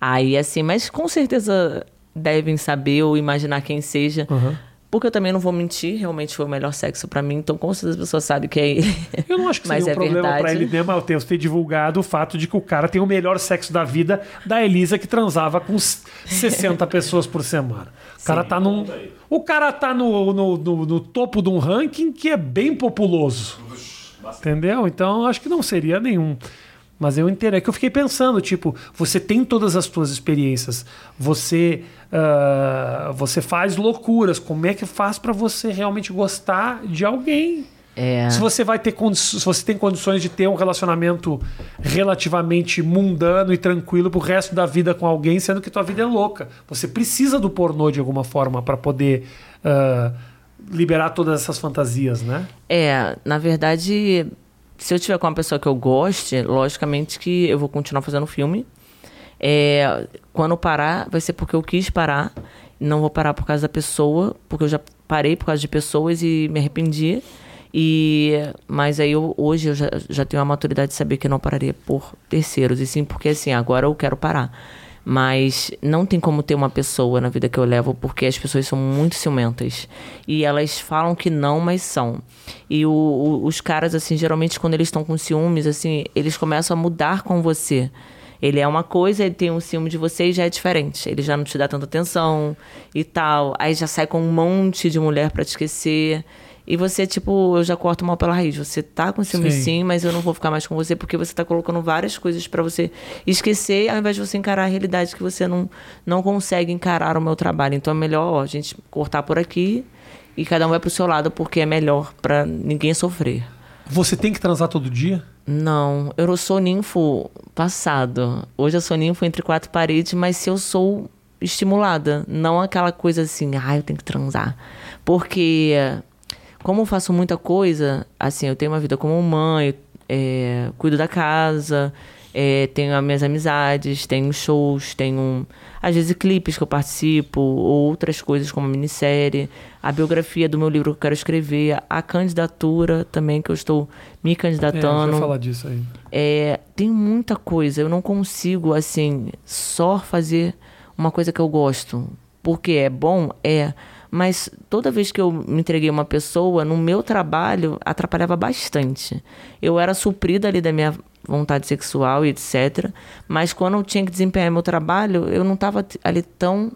[SPEAKER 2] Aí, assim, mas com certeza devem saber ou imaginar quem seja.
[SPEAKER 1] Aham.
[SPEAKER 2] Porque eu também não vou mentir, realmente foi o melhor sexo pra mim, então com certeza as pessoas sabem que é ele.
[SPEAKER 1] Eu não acho que
[SPEAKER 2] Mas
[SPEAKER 1] seria um
[SPEAKER 2] é
[SPEAKER 1] problema
[SPEAKER 2] verdade.
[SPEAKER 1] pra ele né, Matheus, ter divulgado o fato de que o cara tem o melhor sexo da vida da Elisa que transava com s- 60 pessoas por semana. O cara tá num. O cara tá no, no, no- no topo de um ranking que é bem populoso. Entendeu? Então eu acho que não seria nenhum. Mas eu entendo. É que eu fiquei pensando, tipo, você tem todas as suas experiências, você ah, você faz loucuras. Como é que faz pra você realmente gostar de alguém?
[SPEAKER 2] É.
[SPEAKER 1] Se você vai ter se você tem condições de ter um relacionamento relativamente mundano e tranquilo pro resto da vida com alguém, sendo que tua vida é louca. Você precisa do pornô de alguma forma para poder ah, liberar todas essas fantasias, né?
[SPEAKER 2] É, na verdade, se eu tiver com uma pessoa que eu goste, logicamente que eu vou continuar fazendo filme. É, quando parar, vai ser porque eu quis parar. Não vou parar por causa da pessoa, porque eu já parei por causa de pessoas e me arrependi. E, mas aí eu, hoje eu já, já tenho a maturidade de saber que não pararia por terceiros, e sim porque assim, agora eu quero parar. Mas não tem como ter uma pessoa na vida que eu levo, porque as pessoas são muito ciumentas. E elas falam que não, mas são. E o- o- os caras, assim, geralmente quando eles estão com ciúmes, assim, eles começam a mudar com você. Ele é uma coisa, ele tem um ciúme de você e já é diferente. Ele já não te dá tanta atenção e tal. Aí já sai com um monte de mulher pra te esquecer. E você, tipo, eu já corto mal pela raiz. Você tá com ciúme
[SPEAKER 1] Sim.
[SPEAKER 2] sim, mas eu não vou ficar mais com você porque você tá colocando várias coisas pra você esquecer, ao invés de você encarar a realidade que você não, não consegue encarar o meu trabalho. Então é melhor ó, a gente cortar por aqui e cada um vai pro seu lado porque é melhor pra ninguém sofrer.
[SPEAKER 1] Você tem que transar todo dia?
[SPEAKER 2] Não, eu sou ninfo passado. Hoje eu sou ninfo entre quatro paredes, mas se eu sou estimulada, não aquela coisa assim, ah, eu tenho que transar. Porque como eu faço muita coisa, assim, eu tenho uma vida como mãe, é, cuido da casa, é, tenho as minhas amizades, tenho shows, tenho às vezes clipes que eu participo, ou outras coisas como a minissérie, a biografia do meu livro que eu quero escrever, a candidatura também que eu estou me
[SPEAKER 1] É, eu
[SPEAKER 2] candidatando.
[SPEAKER 1] falar disso aí.
[SPEAKER 2] É, tem muita coisa. Eu não consigo, assim, só fazer uma coisa que eu gosto. Porque é bom, é. Mas toda vez que eu me entreguei uma pessoa, no meu trabalho, atrapalhava bastante. Eu era suprida ali da minha vontade sexual e etc. Mas quando eu tinha que desempenhar meu trabalho, eu não estava ali tão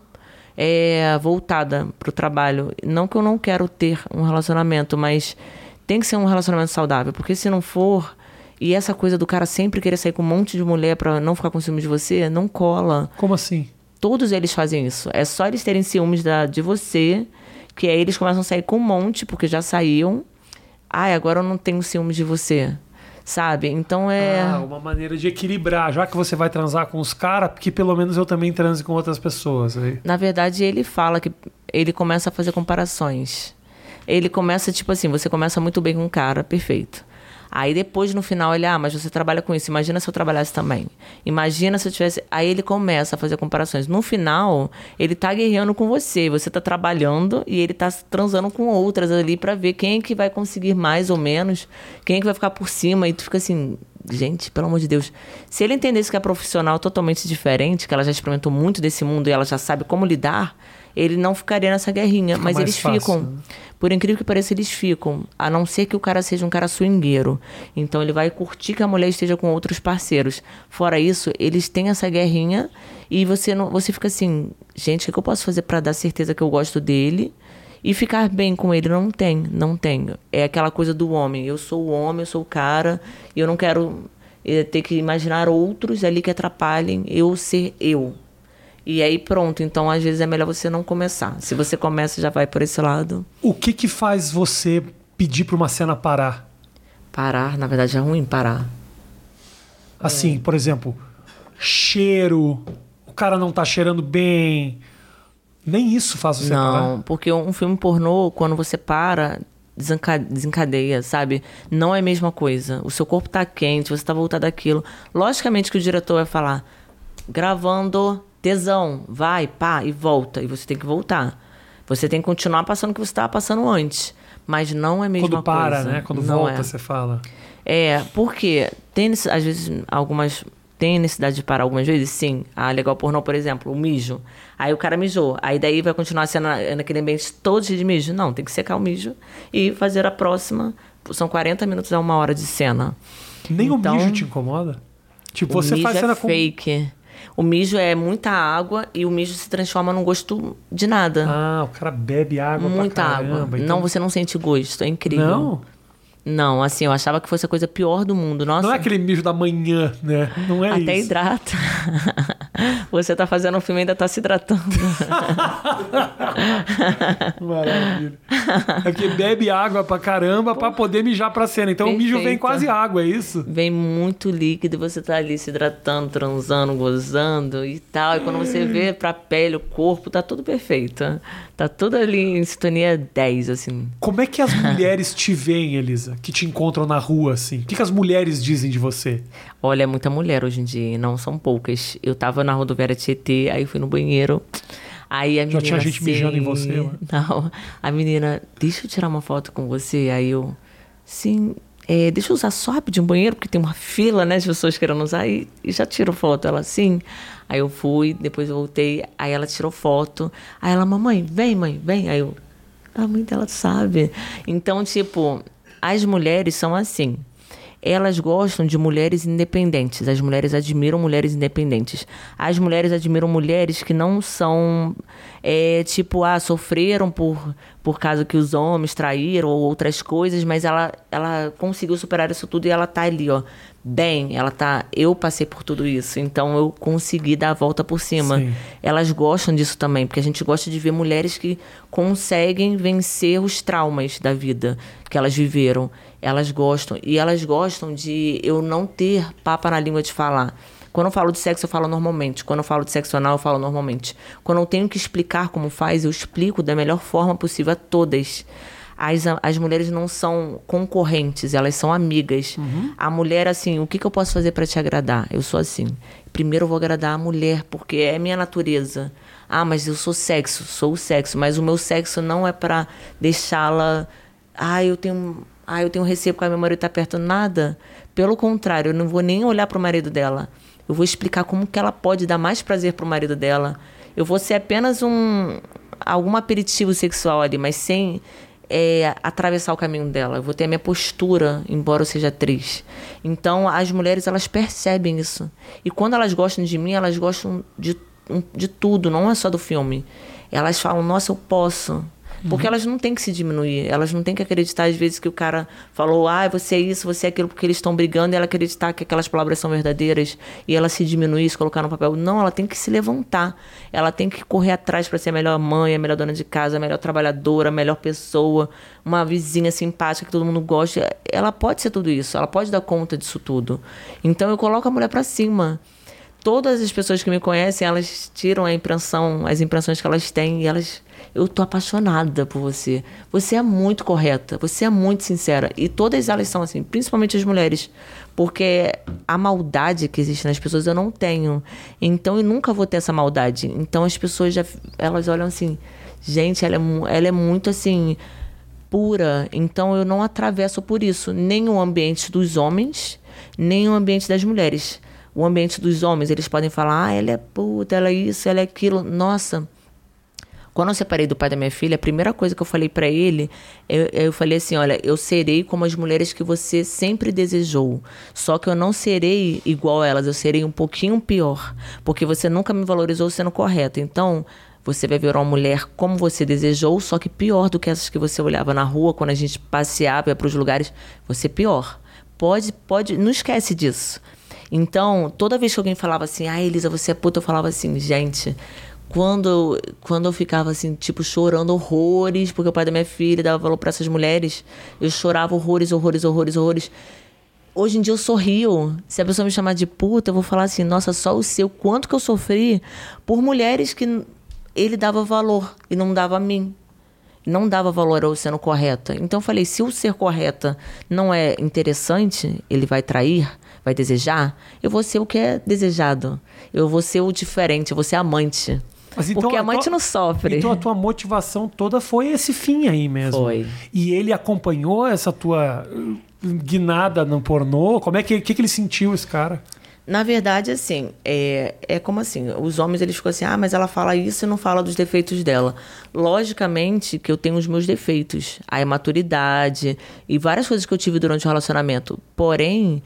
[SPEAKER 2] é, voltada pro trabalho. Não que eu não quero ter um relacionamento, mas tem que ser um relacionamento saudável. Porque se não for, e essa coisa do cara sempre querer sair com um monte de mulher pra não ficar com ciúme de você, não cola.
[SPEAKER 1] Como assim?
[SPEAKER 2] Todos eles fazem isso. É só eles terem ciúmes da, de você, que aí eles começam a sair com um monte, porque já saíam. Ai, agora eu não tenho ciúmes de você. Sabe? Então é.
[SPEAKER 1] Ah, uma maneira de equilibrar. Já que você vai transar com os caras, porque pelo menos eu também transe com outras pessoas. Aí.
[SPEAKER 2] Na verdade, ele fala que ele começa a fazer comparações. Ele começa, tipo assim, você começa muito bem com um cara, perfeito. Aí depois no final ele, ah, mas você trabalha com isso. Imagina se eu trabalhasse também. Imagina se eu tivesse. Aí ele começa a fazer comparações. No final, ele tá guerreando com você. Você tá trabalhando e ele tá transando com outras ali para ver quem é que vai conseguir mais ou menos, quem é que vai ficar por cima. E tu fica assim, gente, pelo amor de Deus. Se ele entendesse que é profissional totalmente diferente, que ela já experimentou muito desse mundo e ela já sabe como lidar, ele não ficaria nessa guerrinha. Fica mas eles fácil, ficam. Né? Por incrível que pareça, eles ficam. A não ser que o cara seja um cara swingueiro. Então ele vai curtir que a mulher esteja com outros parceiros. Fora isso, eles têm essa guerrinha e você não, você fica assim, gente, o que, que eu posso fazer para dar certeza que eu gosto dele? E ficar bem com ele não tem, não tem. É aquela coisa do homem. Eu sou o homem, eu sou o cara, e eu não quero eh, ter que imaginar outros ali que atrapalhem eu ser eu. E aí pronto, então às vezes é melhor você não começar. Se você começa, já vai por esse lado.
[SPEAKER 1] O que que faz você pedir para uma cena parar?
[SPEAKER 2] Parar, na verdade é ruim parar.
[SPEAKER 1] Assim, é. por exemplo, cheiro, o cara não tá cheirando bem. Nem isso faz você
[SPEAKER 2] não,
[SPEAKER 1] parar.
[SPEAKER 2] Não, porque um filme pornô, quando você para, desencadeia, sabe? Não é a mesma coisa. O seu corpo tá quente, você tá voltado daquilo. Logicamente que o diretor vai falar, gravando tesão, vai, pá, e volta. E você tem que voltar. Você tem que continuar passando o que você estava passando antes. Mas não é a mesma
[SPEAKER 1] Quando para,
[SPEAKER 2] coisa.
[SPEAKER 1] né? Quando não volta, é. você fala.
[SPEAKER 2] É, porque tem, às vezes, algumas. Tem necessidade de parar algumas vezes? Sim. Ah, legal pornô, por exemplo, o mijo. Aí o cara mijou. Aí daí vai continuar sendo naquele ambiente todo de mijo. Não, tem que secar o mijo e fazer a próxima. São 40 minutos a uma hora de cena.
[SPEAKER 1] Nem então, o mijo te incomoda? Tipo, você faz
[SPEAKER 2] é
[SPEAKER 1] cena
[SPEAKER 2] fake. O mijo é muita água e o mijo se transforma num gosto de nada.
[SPEAKER 1] Ah, o cara bebe água
[SPEAKER 2] Muita
[SPEAKER 1] pra
[SPEAKER 2] caramba,
[SPEAKER 1] água.
[SPEAKER 2] Então... Não, você não sente gosto. É incrível.
[SPEAKER 1] Não?
[SPEAKER 2] Não, assim, eu achava que fosse a coisa pior do mundo. Nossa.
[SPEAKER 1] Não é aquele mijo da manhã, né? Não é
[SPEAKER 2] Até
[SPEAKER 1] isso.
[SPEAKER 2] Até hidrata. Você tá fazendo um filme e ainda tá se hidratando.
[SPEAKER 1] Maravilha. É porque bebe água pra caramba Pô. pra poder mijar pra cena. Então Perfeito. o mijo vem quase água, é isso?
[SPEAKER 2] Vem muito líquido e você tá ali se hidratando, transando, gozando e tal. E quando você vê pra pele, o corpo, tá tudo perfeito. Tá tudo ali em sintonia 10, assim.
[SPEAKER 1] Como é que as mulheres te veem, Elisa? Que te encontram na rua, assim? O que, que as mulheres dizem de você?
[SPEAKER 2] Olha, é muita mulher hoje em dia, não são poucas. Eu tava na rodoviária Tietê, aí fui no banheiro. Aí a menina.
[SPEAKER 1] Já tinha gente
[SPEAKER 2] assim,
[SPEAKER 1] mijando em você, lá.
[SPEAKER 2] Não. A menina, deixa eu tirar uma foto com você. Aí eu, sim, é, deixa eu usar só rapidinho um banheiro, porque tem uma fila, né, de pessoas querendo usar, e, e já tiro foto. Ela, sim. Aí eu fui, depois eu voltei, aí ela tirou foto. Aí ela, mamãe, vem, mãe, vem. Aí eu, a mãe dela sabe. Então, tipo, as mulheres são assim elas gostam de mulheres independentes. As mulheres admiram mulheres independentes. As mulheres admiram mulheres que não são, é, tipo, ah, sofreram por, por causa que os homens traíram ou outras coisas, mas ela, ela conseguiu superar isso tudo e ela tá ali, ó, bem. Ela tá, eu passei por tudo isso, então eu consegui dar a volta por cima. Sim. Elas gostam disso também, porque a gente gosta de ver mulheres que conseguem vencer os traumas da vida que elas viveram. Elas gostam. E elas gostam de eu não ter papa na língua de falar. Quando eu falo de sexo, eu falo normalmente. Quando eu falo de sexo anal, eu falo normalmente. Quando eu tenho que explicar como faz, eu explico da melhor forma possível a todas. As, as mulheres não são concorrentes, elas são amigas. Uhum. A mulher, assim, o que, que eu posso fazer para te agradar? Eu sou assim. Primeiro eu vou agradar a mulher, porque é minha natureza. Ah, mas eu sou sexo, sou o sexo, mas o meu sexo não é para deixá-la. Ah, eu tenho ah, eu tenho receio porque a minha marido está perto. Nada. Pelo contrário, eu não vou nem olhar para o marido dela. Eu vou explicar como que ela pode dar mais prazer para o marido dela. Eu vou ser apenas um algum aperitivo sexual ali, mas sem é, atravessar o caminho dela. Eu vou ter a minha postura, embora eu seja atriz. Então, as mulheres elas percebem isso. E quando elas gostam de mim, elas gostam de, de tudo, não é só do filme. Elas falam: Nossa, eu posso. Porque elas não têm que se diminuir, elas não têm que acreditar às vezes que o cara falou, ah, você é isso, você é aquilo, porque eles estão brigando e ela acreditar que aquelas palavras são verdadeiras e ela se diminuir, se colocar no papel. Não, ela tem que se levantar, ela tem que correr atrás para ser a melhor mãe, a melhor dona de casa, a melhor trabalhadora, a melhor pessoa, uma vizinha simpática que todo mundo gosta. Ela pode ser tudo isso, ela pode dar conta disso tudo. Então eu coloco a mulher para cima todas as pessoas que me conhecem, elas tiram a impressão, as impressões que elas têm e elas eu tô apaixonada por você. Você é muito correta, você é muito sincera e todas elas são assim, principalmente as mulheres, porque a maldade que existe nas pessoas eu não tenho. Então eu nunca vou ter essa maldade. Então as pessoas já elas olham assim, gente, ela é, ela é muito assim pura, então eu não atravesso por isso nem o ambiente dos homens, nem o ambiente das mulheres o ambiente dos homens, eles podem falar, ah, ela é puta, ela é isso, ela é aquilo. Nossa, quando eu separei do pai da minha filha, a primeira coisa que eu falei para ele, eu, eu falei assim: olha, eu serei como as mulheres que você sempre desejou. Só que eu não serei igual elas, eu serei um pouquinho pior. Porque você nunca me valorizou sendo correto. Então, você vai ver uma mulher como você desejou, só que pior do que essas que você olhava na rua, quando a gente passeava para os lugares. Você pior. Pode, pode, não esquece disso. Então, toda vez que alguém falava assim, ah, Elisa, você é puta, eu falava assim, gente, quando, quando eu ficava assim, tipo, chorando horrores, porque o pai da minha filha dava valor para essas mulheres, eu chorava horrores, horrores, horrores, horrores. Hoje em dia eu sorrio. Se a pessoa me chamar de puta, eu vou falar assim, nossa, só o seu, quanto que eu sofri por mulheres que ele dava valor e não dava a mim não dava valor ao sendo correta. Então eu falei, se o ser correta não é interessante, ele vai trair, vai desejar, eu vou ser o que é desejado. Eu vou ser o diferente, eu vou ser amante. Mas então, Porque a amante tua, não sofre.
[SPEAKER 1] Então a tua motivação toda foi esse fim aí mesmo.
[SPEAKER 2] Foi.
[SPEAKER 1] E ele acompanhou essa tua uh, guinada no pornô? Como é que, que, que ele sentiu esse cara?
[SPEAKER 2] Na verdade, assim, é, é como assim, os homens eles ficam assim, ah, mas ela fala isso e não fala dos defeitos dela. Logicamente que eu tenho os meus defeitos, a imaturidade e várias coisas que eu tive durante o relacionamento. Porém,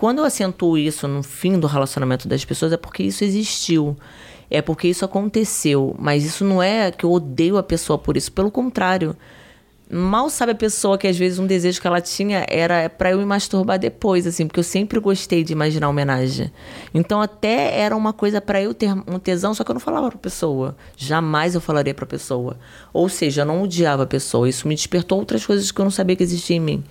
[SPEAKER 2] quando eu acentuo isso no fim do relacionamento das pessoas, é porque isso existiu. É porque isso aconteceu. Mas isso não é que eu odeio a pessoa por isso. Pelo contrário mal sabe a pessoa que às vezes um desejo que ela tinha era para eu me masturbar depois, assim, porque eu sempre gostei de imaginar homenagem. Então até era uma coisa para eu ter um tesão, só que eu não falava para pessoa. Jamais eu falaria para pessoa. Ou seja, eu não odiava a pessoa. Isso me despertou outras coisas que eu não sabia que existiam em mim.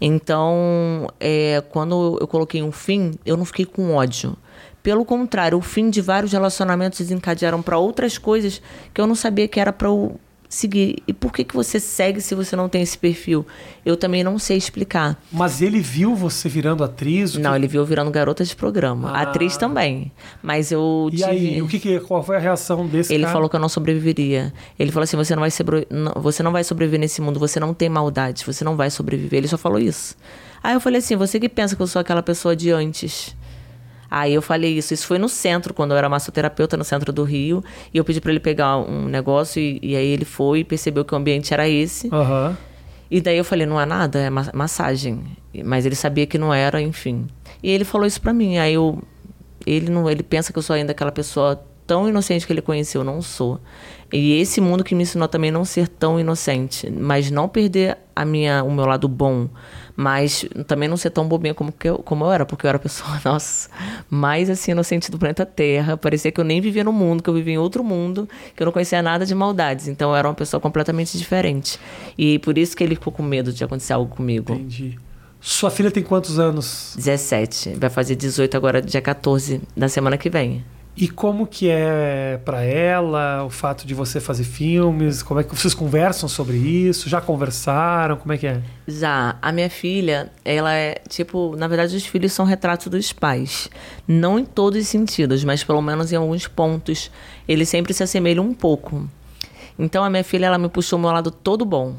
[SPEAKER 2] Então, é, quando eu coloquei um fim, eu não fiquei com ódio. Pelo contrário, o fim de vários relacionamentos desencadearam para outras coisas que eu não sabia que era para seguir. E por que, que você segue se você não tem esse perfil? Eu também não sei explicar.
[SPEAKER 1] Mas ele viu você virando atriz?
[SPEAKER 2] Não, que... ele viu virando garota de programa. Ah. Atriz também. Mas eu
[SPEAKER 1] E tive... aí, o que, que qual foi a reação desse
[SPEAKER 2] Ele
[SPEAKER 1] cara?
[SPEAKER 2] falou que eu não sobreviveria. Ele falou assim: você não vai sobre... você não vai sobreviver nesse mundo, você não tem maldade, você não vai sobreviver. Ele só falou isso. Aí eu falei assim: você que pensa que eu sou aquela pessoa de antes? Aí eu falei isso. Isso foi no centro, quando eu era massoterapeuta no centro do Rio. E eu pedi para ele pegar um negócio. E, e, aí ele foi e percebeu que o ambiente era esse.
[SPEAKER 1] Uhum.
[SPEAKER 2] E daí eu falei: não é nada, é massagem. Mas ele sabia que não era, enfim. E ele falou isso para mim. Aí eu. Ele, não, ele pensa que eu sou ainda aquela pessoa tão inocente que ele conheceu. Eu não sou. E esse mundo que me ensinou também não ser tão inocente. Mas não perder a minha, o meu lado bom mas também não ser tão bobinha como, que eu, como eu era, porque eu era a pessoa, nossa, mais assim inocente do planeta Terra. Parecia que eu nem vivia no mundo, que eu vivia em outro mundo, que eu não conhecia nada de maldades. Então eu era uma pessoa completamente diferente. E por isso que ele ficou com medo de acontecer algo comigo.
[SPEAKER 1] Entendi. Sua filha tem quantos anos?
[SPEAKER 2] 17. Vai fazer 18 agora, dia 14 da semana que vem.
[SPEAKER 1] E como que é para ela o fato de você fazer filmes? Como é que vocês conversam sobre isso? Já conversaram? Como é que é?
[SPEAKER 2] Já. A minha filha, ela é tipo, na verdade os filhos são retratos dos pais. Não em todos os sentidos, mas pelo menos em alguns pontos eles sempre se assemelham um pouco. Então a minha filha, ela me puxou o meu lado todo bom.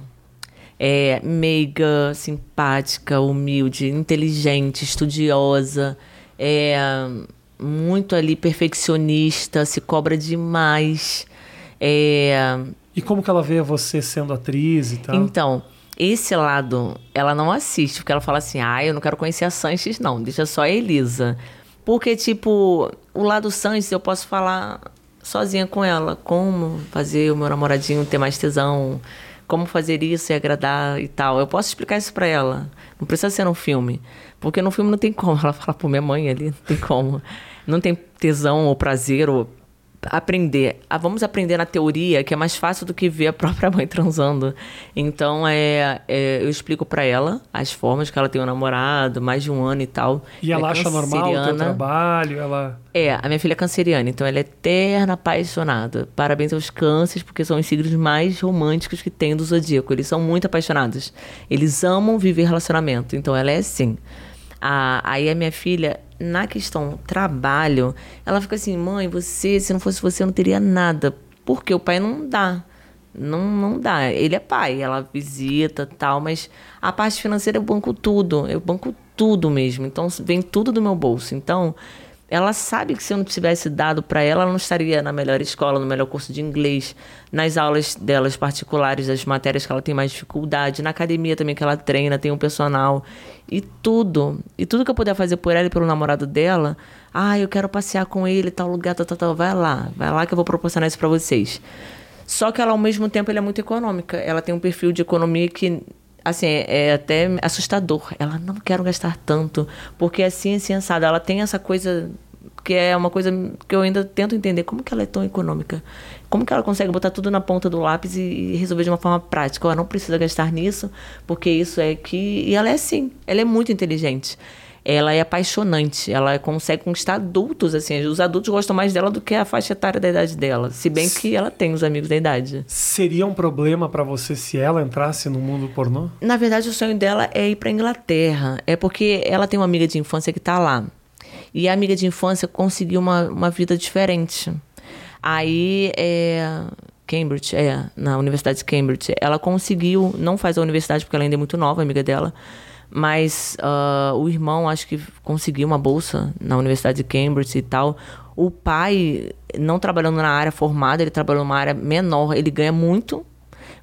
[SPEAKER 2] É meiga, simpática, humilde, inteligente, estudiosa. É muito ali perfeccionista, se cobra demais. É...
[SPEAKER 1] E como que ela vê você sendo atriz e tal?
[SPEAKER 2] Então, esse lado ela não assiste, porque ela fala assim: ah, eu não quero conhecer a Sanches, não, deixa só a Elisa. Porque, tipo, o lado Sanches eu posso falar sozinha com ela, como fazer o meu namoradinho ter mais tesão, como fazer isso e agradar e tal. Eu posso explicar isso para ela. Não precisa ser um filme. Porque no filme não tem como. Ela fala, pô, minha mãe ali, não tem como. Não tem tesão ou prazer ou aprender. Ah, vamos aprender na teoria, que é mais fácil do que ver a própria mãe transando. Então, é, é eu explico para ela as formas que ela tem um namorado, mais de um ano e tal.
[SPEAKER 1] E ela,
[SPEAKER 2] é
[SPEAKER 1] acha normal o teu trabalho? Ela...
[SPEAKER 2] É, a minha filha é canceriana, então ela é eterna apaixonada. Parabéns aos cânceres, porque são os signos mais românticos que tem do zodíaco. Eles são muito apaixonados. Eles amam viver relacionamento. Então, ela é assim. A, aí a minha filha, na questão trabalho, ela fica assim, mãe, você, se não fosse você, eu não teria nada. Porque o pai não dá. Não, não dá. Ele é pai, ela visita tal, mas a parte financeira eu banco tudo. Eu banco tudo mesmo. Então vem tudo do meu bolso. Então ela sabe que se eu não tivesse dado para ela, ela não estaria na melhor escola, no melhor curso de inglês, nas aulas delas particulares, das matérias que ela tem mais dificuldade, na academia também que ela treina, tem um personal e tudo. E tudo que eu puder fazer por ela e pelo namorado dela, ah, eu quero passear com ele, tal lugar, tal, tal, tal, vai lá, vai lá que eu vou proporcionar isso para vocês. Só que ela ao mesmo tempo ela é muito econômica. Ela tem um perfil de economia que assim, é, é até assustador. Ela não quer gastar tanto, porque assim, assim, assado. Ela tem essa coisa que é uma coisa que eu ainda tento entender. Como que ela é tão econômica? Como que ela consegue botar tudo na ponta do lápis e, resolver de uma forma prática? Ela não precisa gastar nisso, porque isso é que... E ela é assim, ela é muito inteligente ela é apaixonante. Ela consegue conquistar adultos, assim. Os adultos gostam mais dela do que a faixa etária da idade dela. Se bem que ela tem os amigos da idade.
[SPEAKER 1] Seria um problema para você se ela entrasse no mundo pornô?
[SPEAKER 2] Na verdade, o sonho dela é ir para Inglaterra. É porque ela tem uma amiga de infância que tá lá. E a amiga de infância conseguiu uma, uma vida diferente. Aí, é... Cambridge, é, na Universidade de Cambridge. Ela conseguiu, não faz a universidade porque ela ainda é muito nova, amiga dela, mas uh, o irmão acho que conseguiu uma bolsa na Universidade de Cambridge e tal. O pai, não trabalhando na área formada, ele trabalhou numa área menor, ele ganha muito.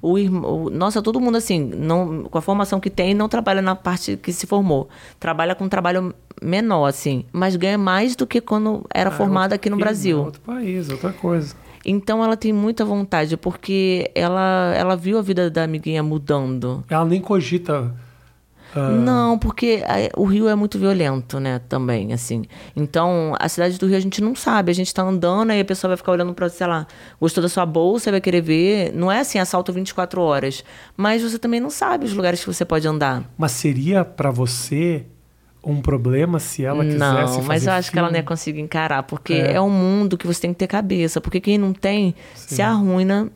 [SPEAKER 2] O irmão, nossa, todo mundo assim, não, com a formação que tem, não trabalha na parte que se formou. Trabalha com um trabalho menor, assim, mas ganha mais do que quando era ah, formada aqui no Brasil.
[SPEAKER 1] Outro país, outra coisa.
[SPEAKER 2] Então ela tem muita vontade, porque ela, ela viu a vida da amiguinha mudando.
[SPEAKER 1] Ela nem cogita
[SPEAKER 2] ah. Não, porque o Rio é muito violento, né, também, assim. Então, a cidade do Rio a gente não sabe. A gente tá andando, aí a pessoa vai ficar olhando pra, sei lá, gostou da sua bolsa, vai querer ver. Não é assim, assalto 24 horas. Mas você também não sabe os lugares que você pode andar.
[SPEAKER 1] Mas seria para você um problema se ela quisesse não, fazer
[SPEAKER 2] mas eu acho
[SPEAKER 1] filme?
[SPEAKER 2] que ela não ia conseguir encarar, porque é. é um mundo que você tem que ter cabeça, porque quem não tem Sim. se arruina,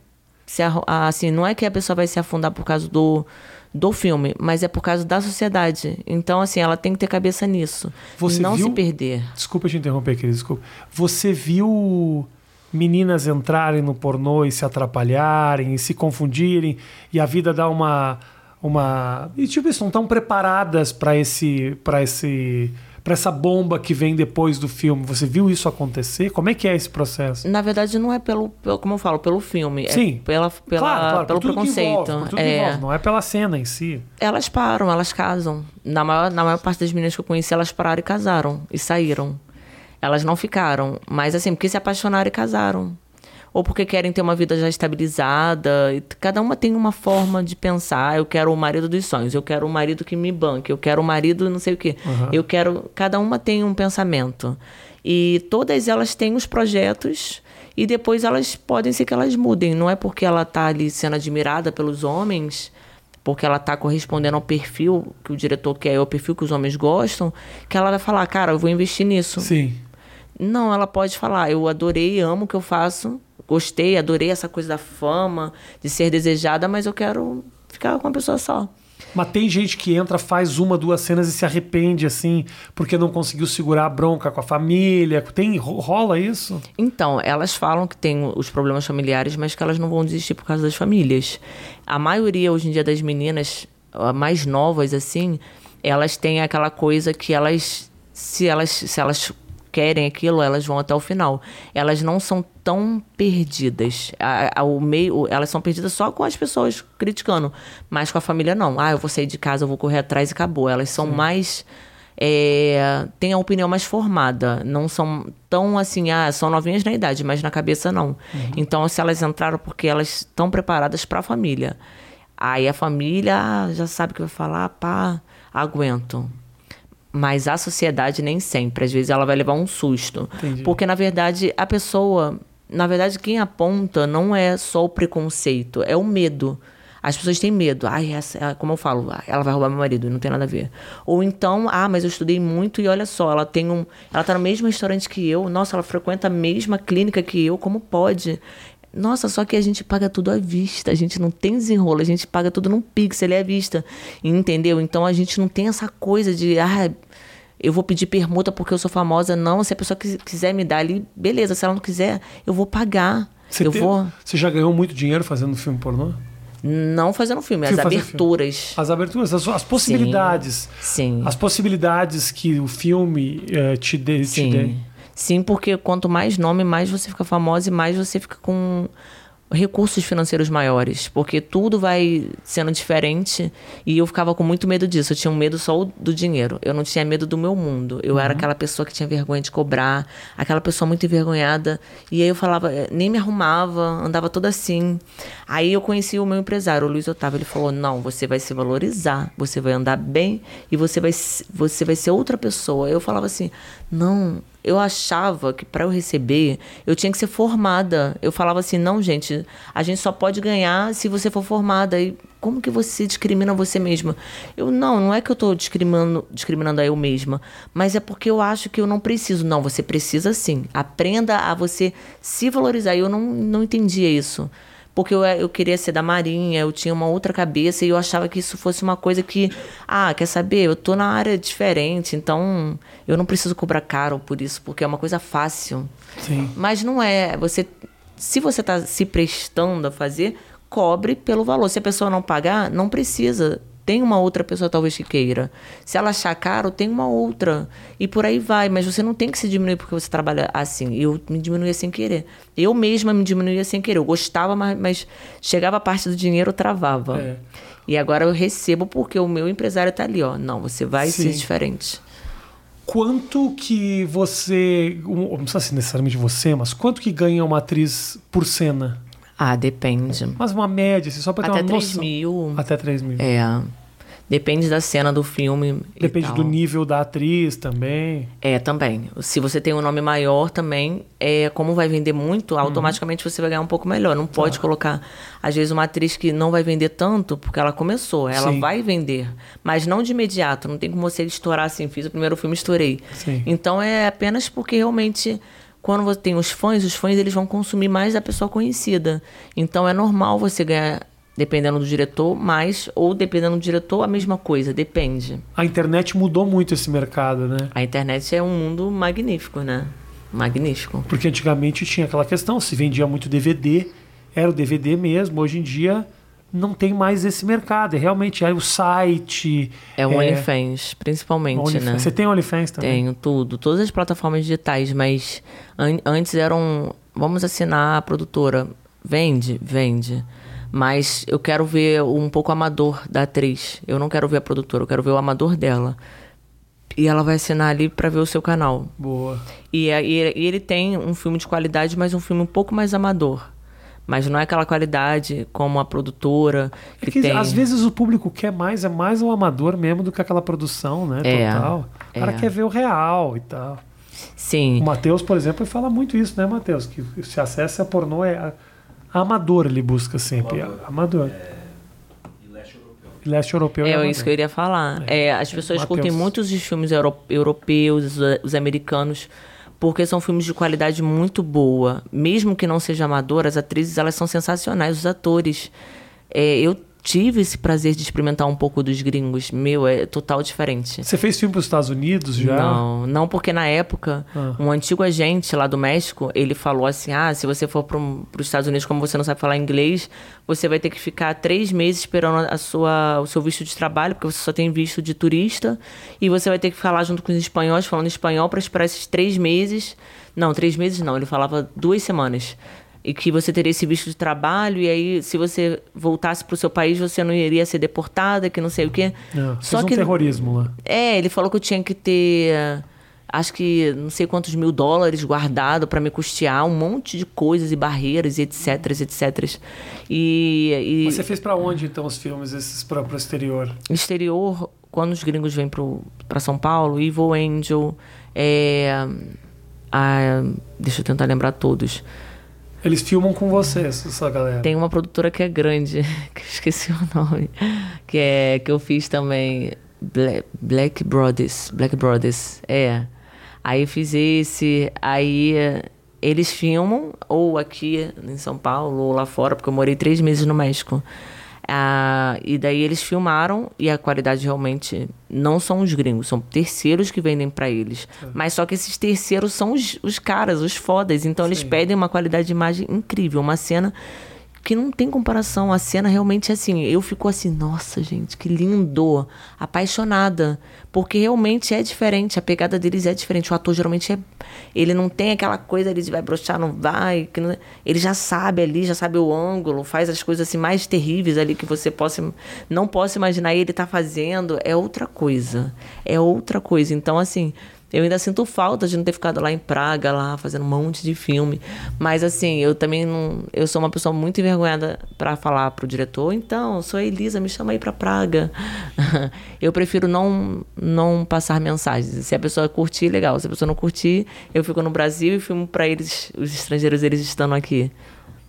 [SPEAKER 2] se arru... assim, não é que a pessoa vai se afundar por causa do do filme, mas é por causa da sociedade. Então, assim, ela tem que ter cabeça nisso. Você não viu... se perder.
[SPEAKER 1] Desculpa te interromper, querido, desculpa. Você viu meninas entrarem no pornô e se atrapalharem, e se confundirem, e a vida dá uma. uma... E tipo, isso, não estão preparadas para esse. para esse para essa bomba que vem depois do filme. Você viu isso acontecer? Como é que é esse processo?
[SPEAKER 2] Na verdade, não é pelo, pelo como eu falo, pelo filme. É
[SPEAKER 1] Sim.
[SPEAKER 2] É pela, pela, claro, claro, pelo preconceito.
[SPEAKER 1] Envolve, é... Envolve, não é pela cena em si.
[SPEAKER 2] Elas param, elas casam. Na maior, na maior parte das meninas que eu conheci, elas pararam e casaram. E saíram. Elas não ficaram. Mas assim, porque se apaixonaram e casaram ou porque querem ter uma vida já estabilizada. Cada uma tem uma forma de pensar. Eu quero o marido dos sonhos, eu quero o marido que me banque, eu quero o marido não sei o quê. Uhum. Eu quero. Cada uma tem um pensamento. E todas elas têm os projetos e depois elas podem ser que elas mudem. Não é porque ela está ali sendo admirada pelos homens, porque ela está correspondendo ao perfil que o diretor quer, ao perfil que os homens gostam, que ela vai falar, cara, eu vou investir nisso.
[SPEAKER 1] Sim.
[SPEAKER 2] Não, ela pode falar, eu adorei, amo o que eu faço, gostei, adorei essa coisa da fama, de ser desejada, mas eu quero ficar com uma pessoa só.
[SPEAKER 1] Mas tem gente que entra, faz uma, duas cenas e se arrepende, assim, porque não conseguiu segurar a bronca com a família. Tem, rola isso?
[SPEAKER 2] Então, elas falam que tem os problemas familiares, mas que elas não vão desistir por causa das famílias. A maioria, hoje em dia, das meninas mais novas, assim, elas têm aquela coisa que elas, se elas, se elas querem aquilo, elas vão até o final. Elas não são tão perdidas. A, a, o meio, elas são perdidas só com as pessoas criticando, mas com a família não. Ah, eu vou sair de casa, eu vou correr atrás e acabou. Elas são Sim. mais é, têm a opinião mais formada. Não são tão assim, ah, são novinhas na idade, mas na cabeça não. Uhum. Então, se elas entraram porque elas estão preparadas para a família. Aí a família ah, já sabe que vai falar, pá, aguento. Mas a sociedade nem sempre. Às vezes ela vai levar um susto.
[SPEAKER 1] Entendi.
[SPEAKER 2] Porque, na verdade, a pessoa. Na verdade, quem aponta não é só o preconceito, é o medo. As pessoas têm medo. Ai, essa, como eu falo, ah, ela vai roubar meu marido, não tem nada a ver. Ou então, ah, mas eu estudei muito e olha só, ela tem um. Ela tá no mesmo restaurante que eu. Nossa, ela frequenta a mesma clínica que eu, como pode? Nossa, só que a gente paga tudo à vista, a gente não tem desenrolo, a gente paga tudo num pixel é à vista. Entendeu? Então a gente não tem essa coisa de, ah, eu vou pedir permuta porque eu sou famosa. Não, se a pessoa quis- quiser me dar ali, beleza. Se ela não quiser, eu vou pagar.
[SPEAKER 1] Você,
[SPEAKER 2] eu vou.
[SPEAKER 1] você já ganhou muito dinheiro fazendo filme pornô?
[SPEAKER 2] Não fazendo filme, as
[SPEAKER 1] Filme fazer
[SPEAKER 2] aberturas.
[SPEAKER 1] As aberturas, as, as possibilidades.
[SPEAKER 2] Sim.
[SPEAKER 1] As possibilidades que o filme eh, te dê. Te
[SPEAKER 2] Sim.
[SPEAKER 1] dê.
[SPEAKER 2] Sim, porque quanto mais nome, mais você fica famosa e mais você fica com recursos financeiros maiores, porque tudo vai sendo diferente e eu ficava com muito medo disso. Eu tinha um medo só do dinheiro. Eu não tinha medo do meu mundo. Eu era aquela pessoa que tinha vergonha de cobrar, aquela pessoa muito envergonhada. E aí eu falava, eh, nem me arrumava, andava toda assim. Aí eu conheci o meu empresário, o Luiz Otávio. Ele falou: "Não, você vai se valorizar, você vai andar bem e você vai você vai ser outra pessoa". Eu falava assim: "Não, eu achava que para eu receber eu tinha que ser formada. Eu falava assim: não, gente, a gente só pode ganhar se você for formada. E como que você discrimina você mesma? Eu não, não é que eu estou discriminando, discriminando a eu mesma, mas é porque eu acho que eu não preciso. Não, você precisa sim. Aprenda a você se valorizar. E eu não, não entendia isso. Porque eu, eu queria ser da Marinha, eu tinha uma outra cabeça e eu achava que isso fosse uma coisa que, ah, quer saber, eu tô na área diferente, então eu não preciso cobrar caro por isso, porque é uma coisa fácil.
[SPEAKER 1] Sim.
[SPEAKER 2] Mas não é. Você, se você está se prestando a fazer, cobre pelo valor. Se a pessoa não pagar, não precisa. Tem uma outra pessoa talvez que queira. Se ela achar caro, tem uma outra. E por aí vai. Mas você não tem que se diminuir porque você trabalha assim. Eu me diminuía sem querer. Eu mesma me diminuía sem querer. Eu gostava, mas, mas chegava a parte do dinheiro, eu travava.
[SPEAKER 1] É.
[SPEAKER 2] E agora eu recebo porque o meu empresário está ali, ó. Não, você vai
[SPEAKER 1] Sim.
[SPEAKER 2] ser diferente.
[SPEAKER 1] Quanto que você. Não precisa ser necessariamente você, mas quanto que ganha uma atriz por cena?
[SPEAKER 2] Ah, depende.
[SPEAKER 1] Mas uma média, assim, só pra ter
[SPEAKER 2] Até
[SPEAKER 1] uma
[SPEAKER 2] 3
[SPEAKER 1] noção.
[SPEAKER 2] mil.
[SPEAKER 1] Até 3 mil.
[SPEAKER 2] É. Depende da cena do filme.
[SPEAKER 1] Depende do nível da atriz também.
[SPEAKER 2] É, também. Se você tem um nome maior também, é como vai vender muito,
[SPEAKER 1] Uhum.
[SPEAKER 2] automaticamente você vai ganhar um pouco melhor. Não
[SPEAKER 1] Tá.
[SPEAKER 2] pode colocar, às vezes, uma atriz que não vai vender tanto, porque ela começou. Ela
[SPEAKER 1] Sim.
[SPEAKER 2] vai vender, mas não de imediato. Não tem como você estourar assim. Fiz o primeiro filme, estourei.
[SPEAKER 1] Sim.
[SPEAKER 2] Então é apenas porque realmente. Quando você tem os fãs, os fãs eles vão consumir mais da pessoa conhecida. Então é normal você ganhar, dependendo do diretor, mais, ou dependendo do diretor, a mesma coisa. Depende.
[SPEAKER 1] A internet mudou muito esse mercado, né?
[SPEAKER 2] A internet é um mundo magnífico, né? Magnífico.
[SPEAKER 1] Porque antigamente tinha aquela questão, se vendia muito DVD, era o DVD mesmo. Hoje em dia não tem mais esse mercado. É realmente é o site.
[SPEAKER 2] É o OnlyFans, principalmente,
[SPEAKER 1] OnlyFans.
[SPEAKER 2] né?
[SPEAKER 1] Você tem OnlyFans também?
[SPEAKER 2] Tenho tudo, todas as plataformas digitais, mas an- antes eram, vamos assinar a produtora. Vende? Vende. Mas eu quero ver um pouco amador da atriz. Eu não quero ver a produtora, eu quero ver o amador dela. E ela vai assinar ali para ver o seu canal.
[SPEAKER 1] Boa.
[SPEAKER 2] E, e e ele tem um filme de qualidade, mas um filme um pouco mais amador. Mas não é aquela qualidade como a produtora
[SPEAKER 1] É
[SPEAKER 2] que,
[SPEAKER 1] que
[SPEAKER 2] tem.
[SPEAKER 1] às vezes o público quer mais, é mais o amador mesmo do que aquela produção, né?
[SPEAKER 2] É,
[SPEAKER 1] Total. O cara
[SPEAKER 2] é.
[SPEAKER 1] quer ver o real e tal.
[SPEAKER 2] Sim.
[SPEAKER 1] O Matheus, por exemplo, fala muito isso, né, Matheus? Que se acessa a pornô é a- amador, ele busca sempre. Amador. E leste europeu é,
[SPEAKER 2] É
[SPEAKER 1] amador.
[SPEAKER 2] isso que eu iria falar. É, as pessoas
[SPEAKER 1] Mateus.
[SPEAKER 2] curtem muito os filmes euro- europeus, os, os americanos, porque são filmes de qualidade muito boa. Mesmo que não seja amador, as atrizes elas são sensacionais, os atores. É, eu tive esse prazer de experimentar um pouco dos gringos. Meu, é total diferente.
[SPEAKER 1] Você fez filme para os Estados Unidos já?
[SPEAKER 2] Não, não porque na época,
[SPEAKER 1] Ah.
[SPEAKER 2] um antigo agente lá do México, ele falou assim, ah, se você for para os Estados Unidos, como você não sabe falar inglês, você vai ter que ficar três meses esperando a sua, o seu visto de trabalho, porque você só tem visto de turista, e você vai ter que ficar lá junto com os espanhóis, falando espanhol, para esperar esses três meses. Não, três meses não, ele falava duas semanas. E que você teria esse visto de trabalho, e aí, se você voltasse para o seu país, você não iria ser deportada, que não sei o quê.
[SPEAKER 1] Não, fez um terrorismo lá.
[SPEAKER 2] É, ele falou que eu tinha que ter acho que não sei quantos mil dólares guardado para me custear um monte de coisas e barreiras e etc, etc. E,
[SPEAKER 1] e... Você fez para onde então os filmes esses para o exterior?
[SPEAKER 2] Exterior, quando os gringos vêm para São Paulo, Evil Angel, é, a, deixa eu tentar lembrar todos.
[SPEAKER 1] Eles filmam com você, essa galera.
[SPEAKER 2] Tem uma produtora que é grande, que eu esqueci o nome, que é que eu fiz também Black, Black Brothers, Black Brothers, é. Aí fiz esse, aí eles filmam ou aqui em São Paulo ou lá fora, porque eu morei três meses no México. Ah, e daí eles filmaram e a qualidade realmente não são os gringos, são terceiros que vendem para eles. É. Mas só que esses terceiros são os, os caras, os fodas. Então Sim. eles pedem uma qualidade de imagem incrível, uma cena que não tem comparação. A cena realmente é assim. Eu fico assim, nossa, gente, que lindo. Apaixonada. Porque realmente é diferente. A pegada deles é diferente. O ator geralmente é. Ele não tem aquela coisa ali de vai brochar, não vai. Que não... Ele já sabe ali, já sabe o ângulo, faz as coisas assim mais terríveis ali que você possa. Não possa imaginar. Ele tá fazendo. É outra coisa. É outra coisa. Então, assim. Eu ainda sinto falta de não ter ficado lá em Praga, lá fazendo um monte de filme. Mas assim, eu também não. Eu sou uma pessoa muito envergonhada para falar pro diretor, então, sou a Elisa, me chama aí para Praga. eu prefiro não, não passar mensagens. Se a pessoa curtir, legal. Se a pessoa não curtir, eu fico no Brasil e filmo para eles, os estrangeiros, eles estando aqui.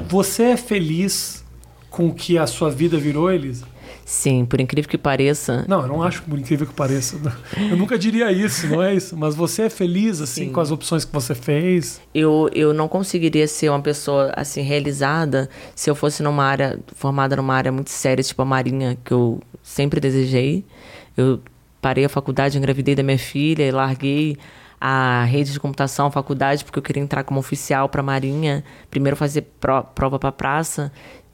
[SPEAKER 1] Você é feliz com o que a sua vida virou, Elisa?
[SPEAKER 2] Sim, por incrível que pareça.
[SPEAKER 1] Não, eu não acho por incrível que pareça. Eu nunca diria isso, não é isso. Mas você é feliz, assim, Sim. com as opções que você fez?
[SPEAKER 2] Eu, eu não conseguiria ser uma pessoa, assim, realizada se eu fosse numa área, formada numa área muito séria, tipo a Marinha, que eu sempre desejei. Eu parei a faculdade, engravidei da minha filha e larguei a rede de computação, a faculdade, porque eu queria entrar como oficial para a Marinha. Primeiro fazer pro, prova para praça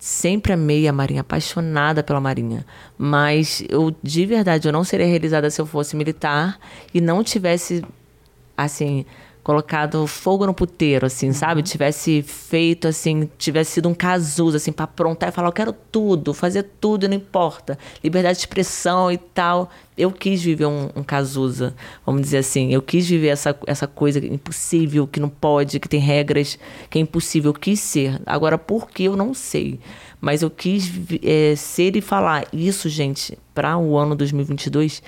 [SPEAKER 2] sempre amei a Marinha, apaixonada pela Marinha. Mas eu, de verdade, eu não seria realizada se eu fosse militar e não tivesse, assim, colocado fogo no puteiro, assim, sabe? Uhum. Tivesse feito, assim, tivesse sido um casuso, assim, para aprontar e falar, eu quero tudo, fazer tudo, não importa. Liberdade de expressão e tal. Eu quis viver um, um Cazuza, vamos dizer assim. Eu quis viver essa, essa coisa impossível, que não pode, que tem regras, que é impossível. Eu quis ser. Agora, por que eu não sei? Mas eu quis é, ser e falar. Isso, gente, para o ano 2022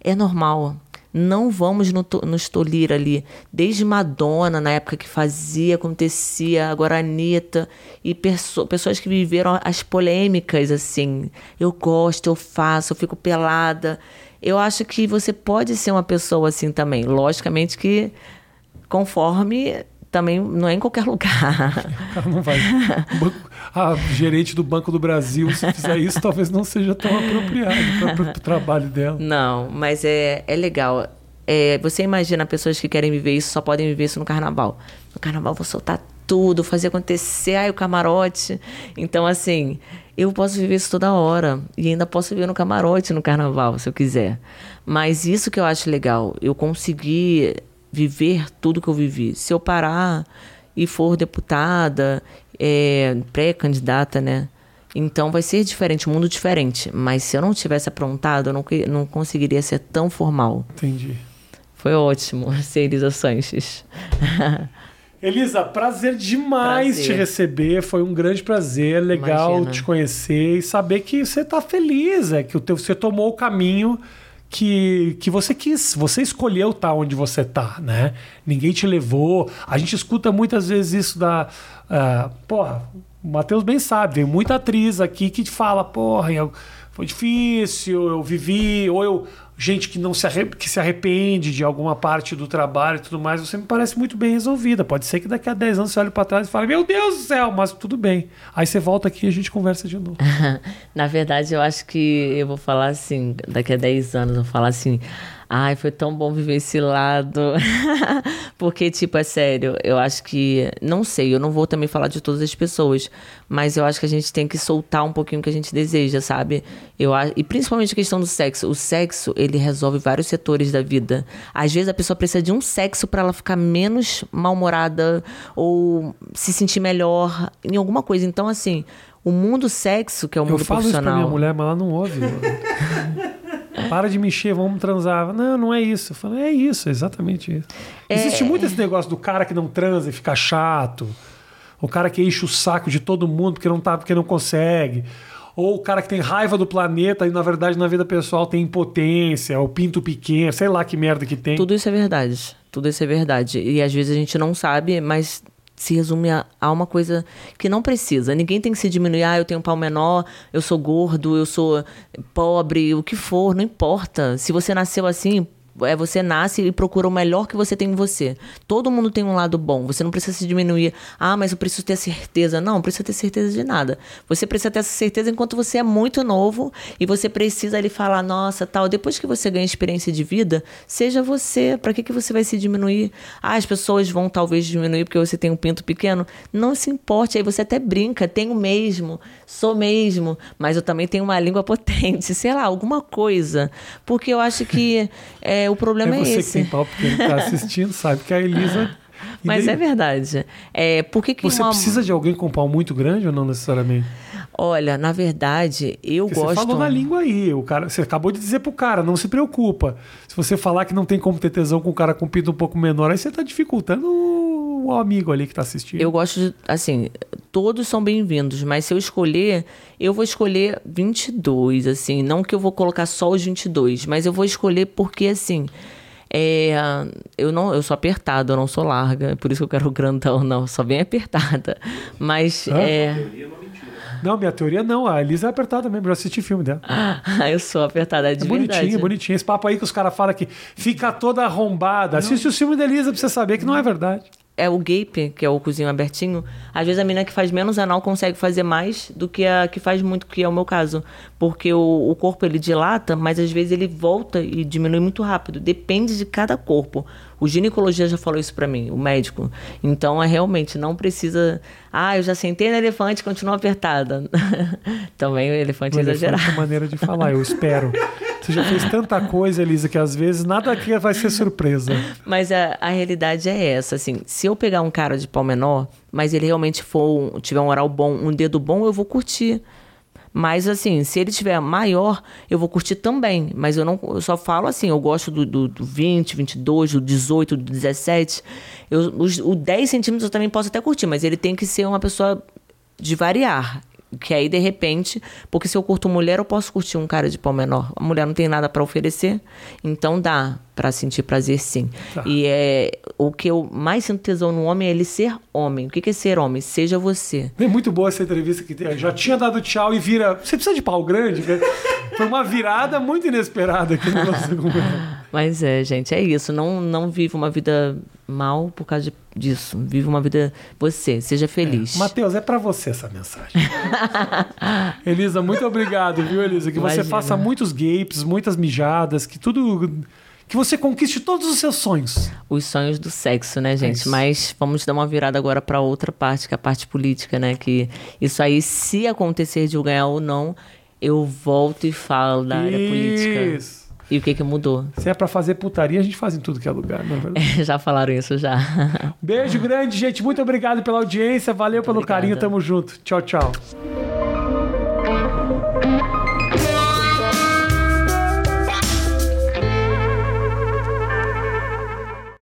[SPEAKER 2] é normal não vamos nos tolir ali. Desde Madonna, na época que fazia, acontecia, agora Anitta, e pessoas que viveram as polêmicas, assim. Eu gosto, eu faço, eu fico pelada. Eu acho que você pode ser uma pessoa assim também. Logicamente que conforme também não é em qualquer lugar.
[SPEAKER 1] O cara não vai. a gerente do Banco do Brasil, se fizer isso, talvez não seja tão apropriado para o trabalho dela.
[SPEAKER 2] Não, mas é, é legal. É, você imagina pessoas que querem viver isso, só podem viver isso no carnaval. No carnaval vou soltar tudo, fazer acontecer, ai, o camarote. Então, assim, eu posso viver isso toda hora. E ainda posso viver no camarote no carnaval, se eu quiser. Mas isso que eu acho legal, eu consegui viver tudo que eu vivi. Se eu parar e for deputada, é, pré-candidata, né? Então vai ser diferente, um mundo diferente. Mas se eu não tivesse aprontado, eu não, não conseguiria ser tão formal.
[SPEAKER 1] Entendi.
[SPEAKER 2] Foi ótimo ser Elisa Sanches.
[SPEAKER 1] Elisa, prazer demais prazer. te receber. Foi um grande prazer, legal Imagina. te conhecer e saber que você está feliz, é que o teu, você tomou o caminho que, que você quis, você escolheu estar tá onde você está, né? Ninguém te levou. A gente escuta muitas vezes isso da. Uh, porra, o Matheus bem sabe, tem muita atriz aqui que fala, porra, eu, foi difícil, eu vivi, ou eu gente que não se, que se arrepende de alguma parte do trabalho e tudo mais, você me parece muito bem resolvida. Pode ser que daqui a 10 anos você olhe para trás e fale, meu Deus do céu, mas tudo bem. Aí você volta aqui e a gente conversa de novo.
[SPEAKER 2] Na verdade, eu acho que eu vou falar assim, daqui a 10 anos, eu vou falar assim, Ai, foi tão bom viver esse lado. Porque, tipo, é sério, eu acho que. Não sei, eu não vou também falar de todas as pessoas, mas eu acho que a gente tem que soltar um pouquinho o que a gente deseja, sabe? Eu, e principalmente a questão do sexo. O sexo, ele resolve vários setores da vida. Às vezes a pessoa precisa de um sexo para ela ficar menos mal-humorada ou se sentir melhor em alguma coisa. Então, assim, o mundo sexo, que é o mundo
[SPEAKER 1] eu falo
[SPEAKER 2] profissional.
[SPEAKER 1] Isso pra minha mulher, mas ela não ouve. Para de mexer, vamos transar. Não, não é isso. Eu falei, é isso, é exatamente isso.
[SPEAKER 2] É.
[SPEAKER 1] Existe muito esse negócio do cara que não transa e fica chato. O cara que enche o saco de todo mundo porque não, tá, porque não consegue. Ou o cara que tem raiva do planeta e, na verdade, na vida pessoal tem impotência, ou pinto pequeno, sei lá que merda que tem.
[SPEAKER 2] Tudo isso é verdade. Tudo isso é verdade. E às vezes a gente não sabe, mas se resume a, a uma coisa que não precisa. Ninguém tem que se diminuir. Ah, eu tenho um pau menor, eu sou gordo, eu sou pobre, o que for, não importa. Se você nasceu assim, é você nasce e procura o melhor que você tem em você. Todo mundo tem um lado bom. Você não precisa se diminuir. Ah, mas eu preciso ter certeza. Não, não precisa ter certeza de nada. Você precisa ter essa certeza enquanto você é muito novo e você precisa ali falar, nossa, tal. Depois que você ganha experiência de vida, seja você. Para que, que você vai se diminuir? Ah, as pessoas vão talvez diminuir porque você tem um pinto pequeno. Não se importe. Aí você até brinca. Tenho mesmo. Sou mesmo. Mas eu também tenho uma língua potente. Sei lá, alguma coisa. Porque eu acho que. É, o problema é,
[SPEAKER 1] é você
[SPEAKER 2] esse.
[SPEAKER 1] que tem pau porque tá assistindo, sabe que a Elisa. E
[SPEAKER 2] Mas
[SPEAKER 1] daí?
[SPEAKER 2] é verdade. É, por que, que
[SPEAKER 1] Você
[SPEAKER 2] uma-
[SPEAKER 1] precisa de alguém com pau muito grande ou não necessariamente?
[SPEAKER 2] Olha, na verdade, eu
[SPEAKER 1] Porque
[SPEAKER 2] gosto.
[SPEAKER 1] Você falou na língua aí. O cara, você acabou de dizer pro cara, não se preocupa. Se você falar que não tem como ter tesão com um cara com pinto um pouco menor, aí você tá dificultando o, o amigo ali que tá assistindo.
[SPEAKER 2] Eu gosto de, assim, todos são bem-vindos, mas se eu escolher, eu vou escolher 22, assim, não que eu vou colocar só os 22, mas eu vou escolher porque, assim, é, eu não, eu sou apertada, eu não sou larga, por isso que eu quero o grandão, não, só bem apertada, mas,
[SPEAKER 1] Hã?
[SPEAKER 2] é,
[SPEAKER 1] Não, minha teoria não. A Elisa é apertada mesmo. Já assisti filme dela.
[SPEAKER 2] eu sou apertada de
[SPEAKER 1] É bonitinho,
[SPEAKER 2] verdade.
[SPEAKER 1] bonitinho. Esse papo aí que os caras falam que fica toda arrombada. Assiste o filme da Elisa pra você saber que não é verdade.
[SPEAKER 2] é o gape, que é o cozinho abertinho, às vezes a menina que faz menos anal consegue fazer mais do que a que faz muito, que é o meu caso. Porque o, o corpo ele dilata, mas às vezes ele volta e diminui muito rápido. Depende de cada corpo. O ginecologista já falou isso pra mim, o médico. Então é realmente, não precisa. Ah, eu já sentei no elefante, continua apertada. Também o elefante
[SPEAKER 1] O
[SPEAKER 2] é
[SPEAKER 1] elefante
[SPEAKER 2] exagerado.
[SPEAKER 1] é maneira de falar, eu espero. Você já fez tanta coisa, Elisa, que às vezes nada aqui vai ser surpresa.
[SPEAKER 2] Mas a, a realidade é essa, assim, se eu pegar um cara de pau menor, mas ele realmente for, tiver um oral bom, um dedo bom, eu vou curtir. Mas assim, se ele tiver maior, eu vou curtir também. Mas eu não eu só falo assim, eu gosto do, do, do 20, 22, do 18, do 17. Eu, os, o 10 centímetros eu também posso até curtir, mas ele tem que ser uma pessoa de variar. Que aí, de repente, porque se eu curto mulher, eu posso curtir um cara de pau menor. A mulher não tem nada pra oferecer, então dá pra sentir prazer sim.
[SPEAKER 1] Tá.
[SPEAKER 2] E é o que eu mais sinto tesão no homem é ele ser homem. O que é ser homem? Seja você.
[SPEAKER 1] É muito boa essa entrevista que. Já tinha dado tchau e vira. Você precisa de pau grande? né? Foi uma virada muito inesperada aqui no nosso.
[SPEAKER 2] Mas é, gente, é isso. Não, não viva uma vida mal por causa de- disso. Viva uma vida você. Seja feliz.
[SPEAKER 1] Matheus, é pra você essa mensagem. Elisa, muito obrigado, viu, Elisa? Que você
[SPEAKER 2] Imagina.
[SPEAKER 1] faça muitos gapes, muitas mijadas, que tudo. Que você conquiste todos os seus sonhos.
[SPEAKER 2] Os sonhos do sexo, né, gente?
[SPEAKER 1] isso.
[SPEAKER 2] Mas vamos dar uma virada agora para outra parte, que é a parte política, né? Que isso aí, se acontecer de eu ganhar ou não, eu volto e falo da área política.
[SPEAKER 1] Isso.
[SPEAKER 2] E o que que mudou?
[SPEAKER 1] Se é pra fazer putaria, a gente faz em tudo que é lugar, não é verdade?
[SPEAKER 2] já falaram isso já.
[SPEAKER 1] Beijo grande, gente. Muito obrigado pela audiência. Valeu pelo
[SPEAKER 2] Obrigada.
[SPEAKER 1] carinho. Tamo junto. Tchau, tchau.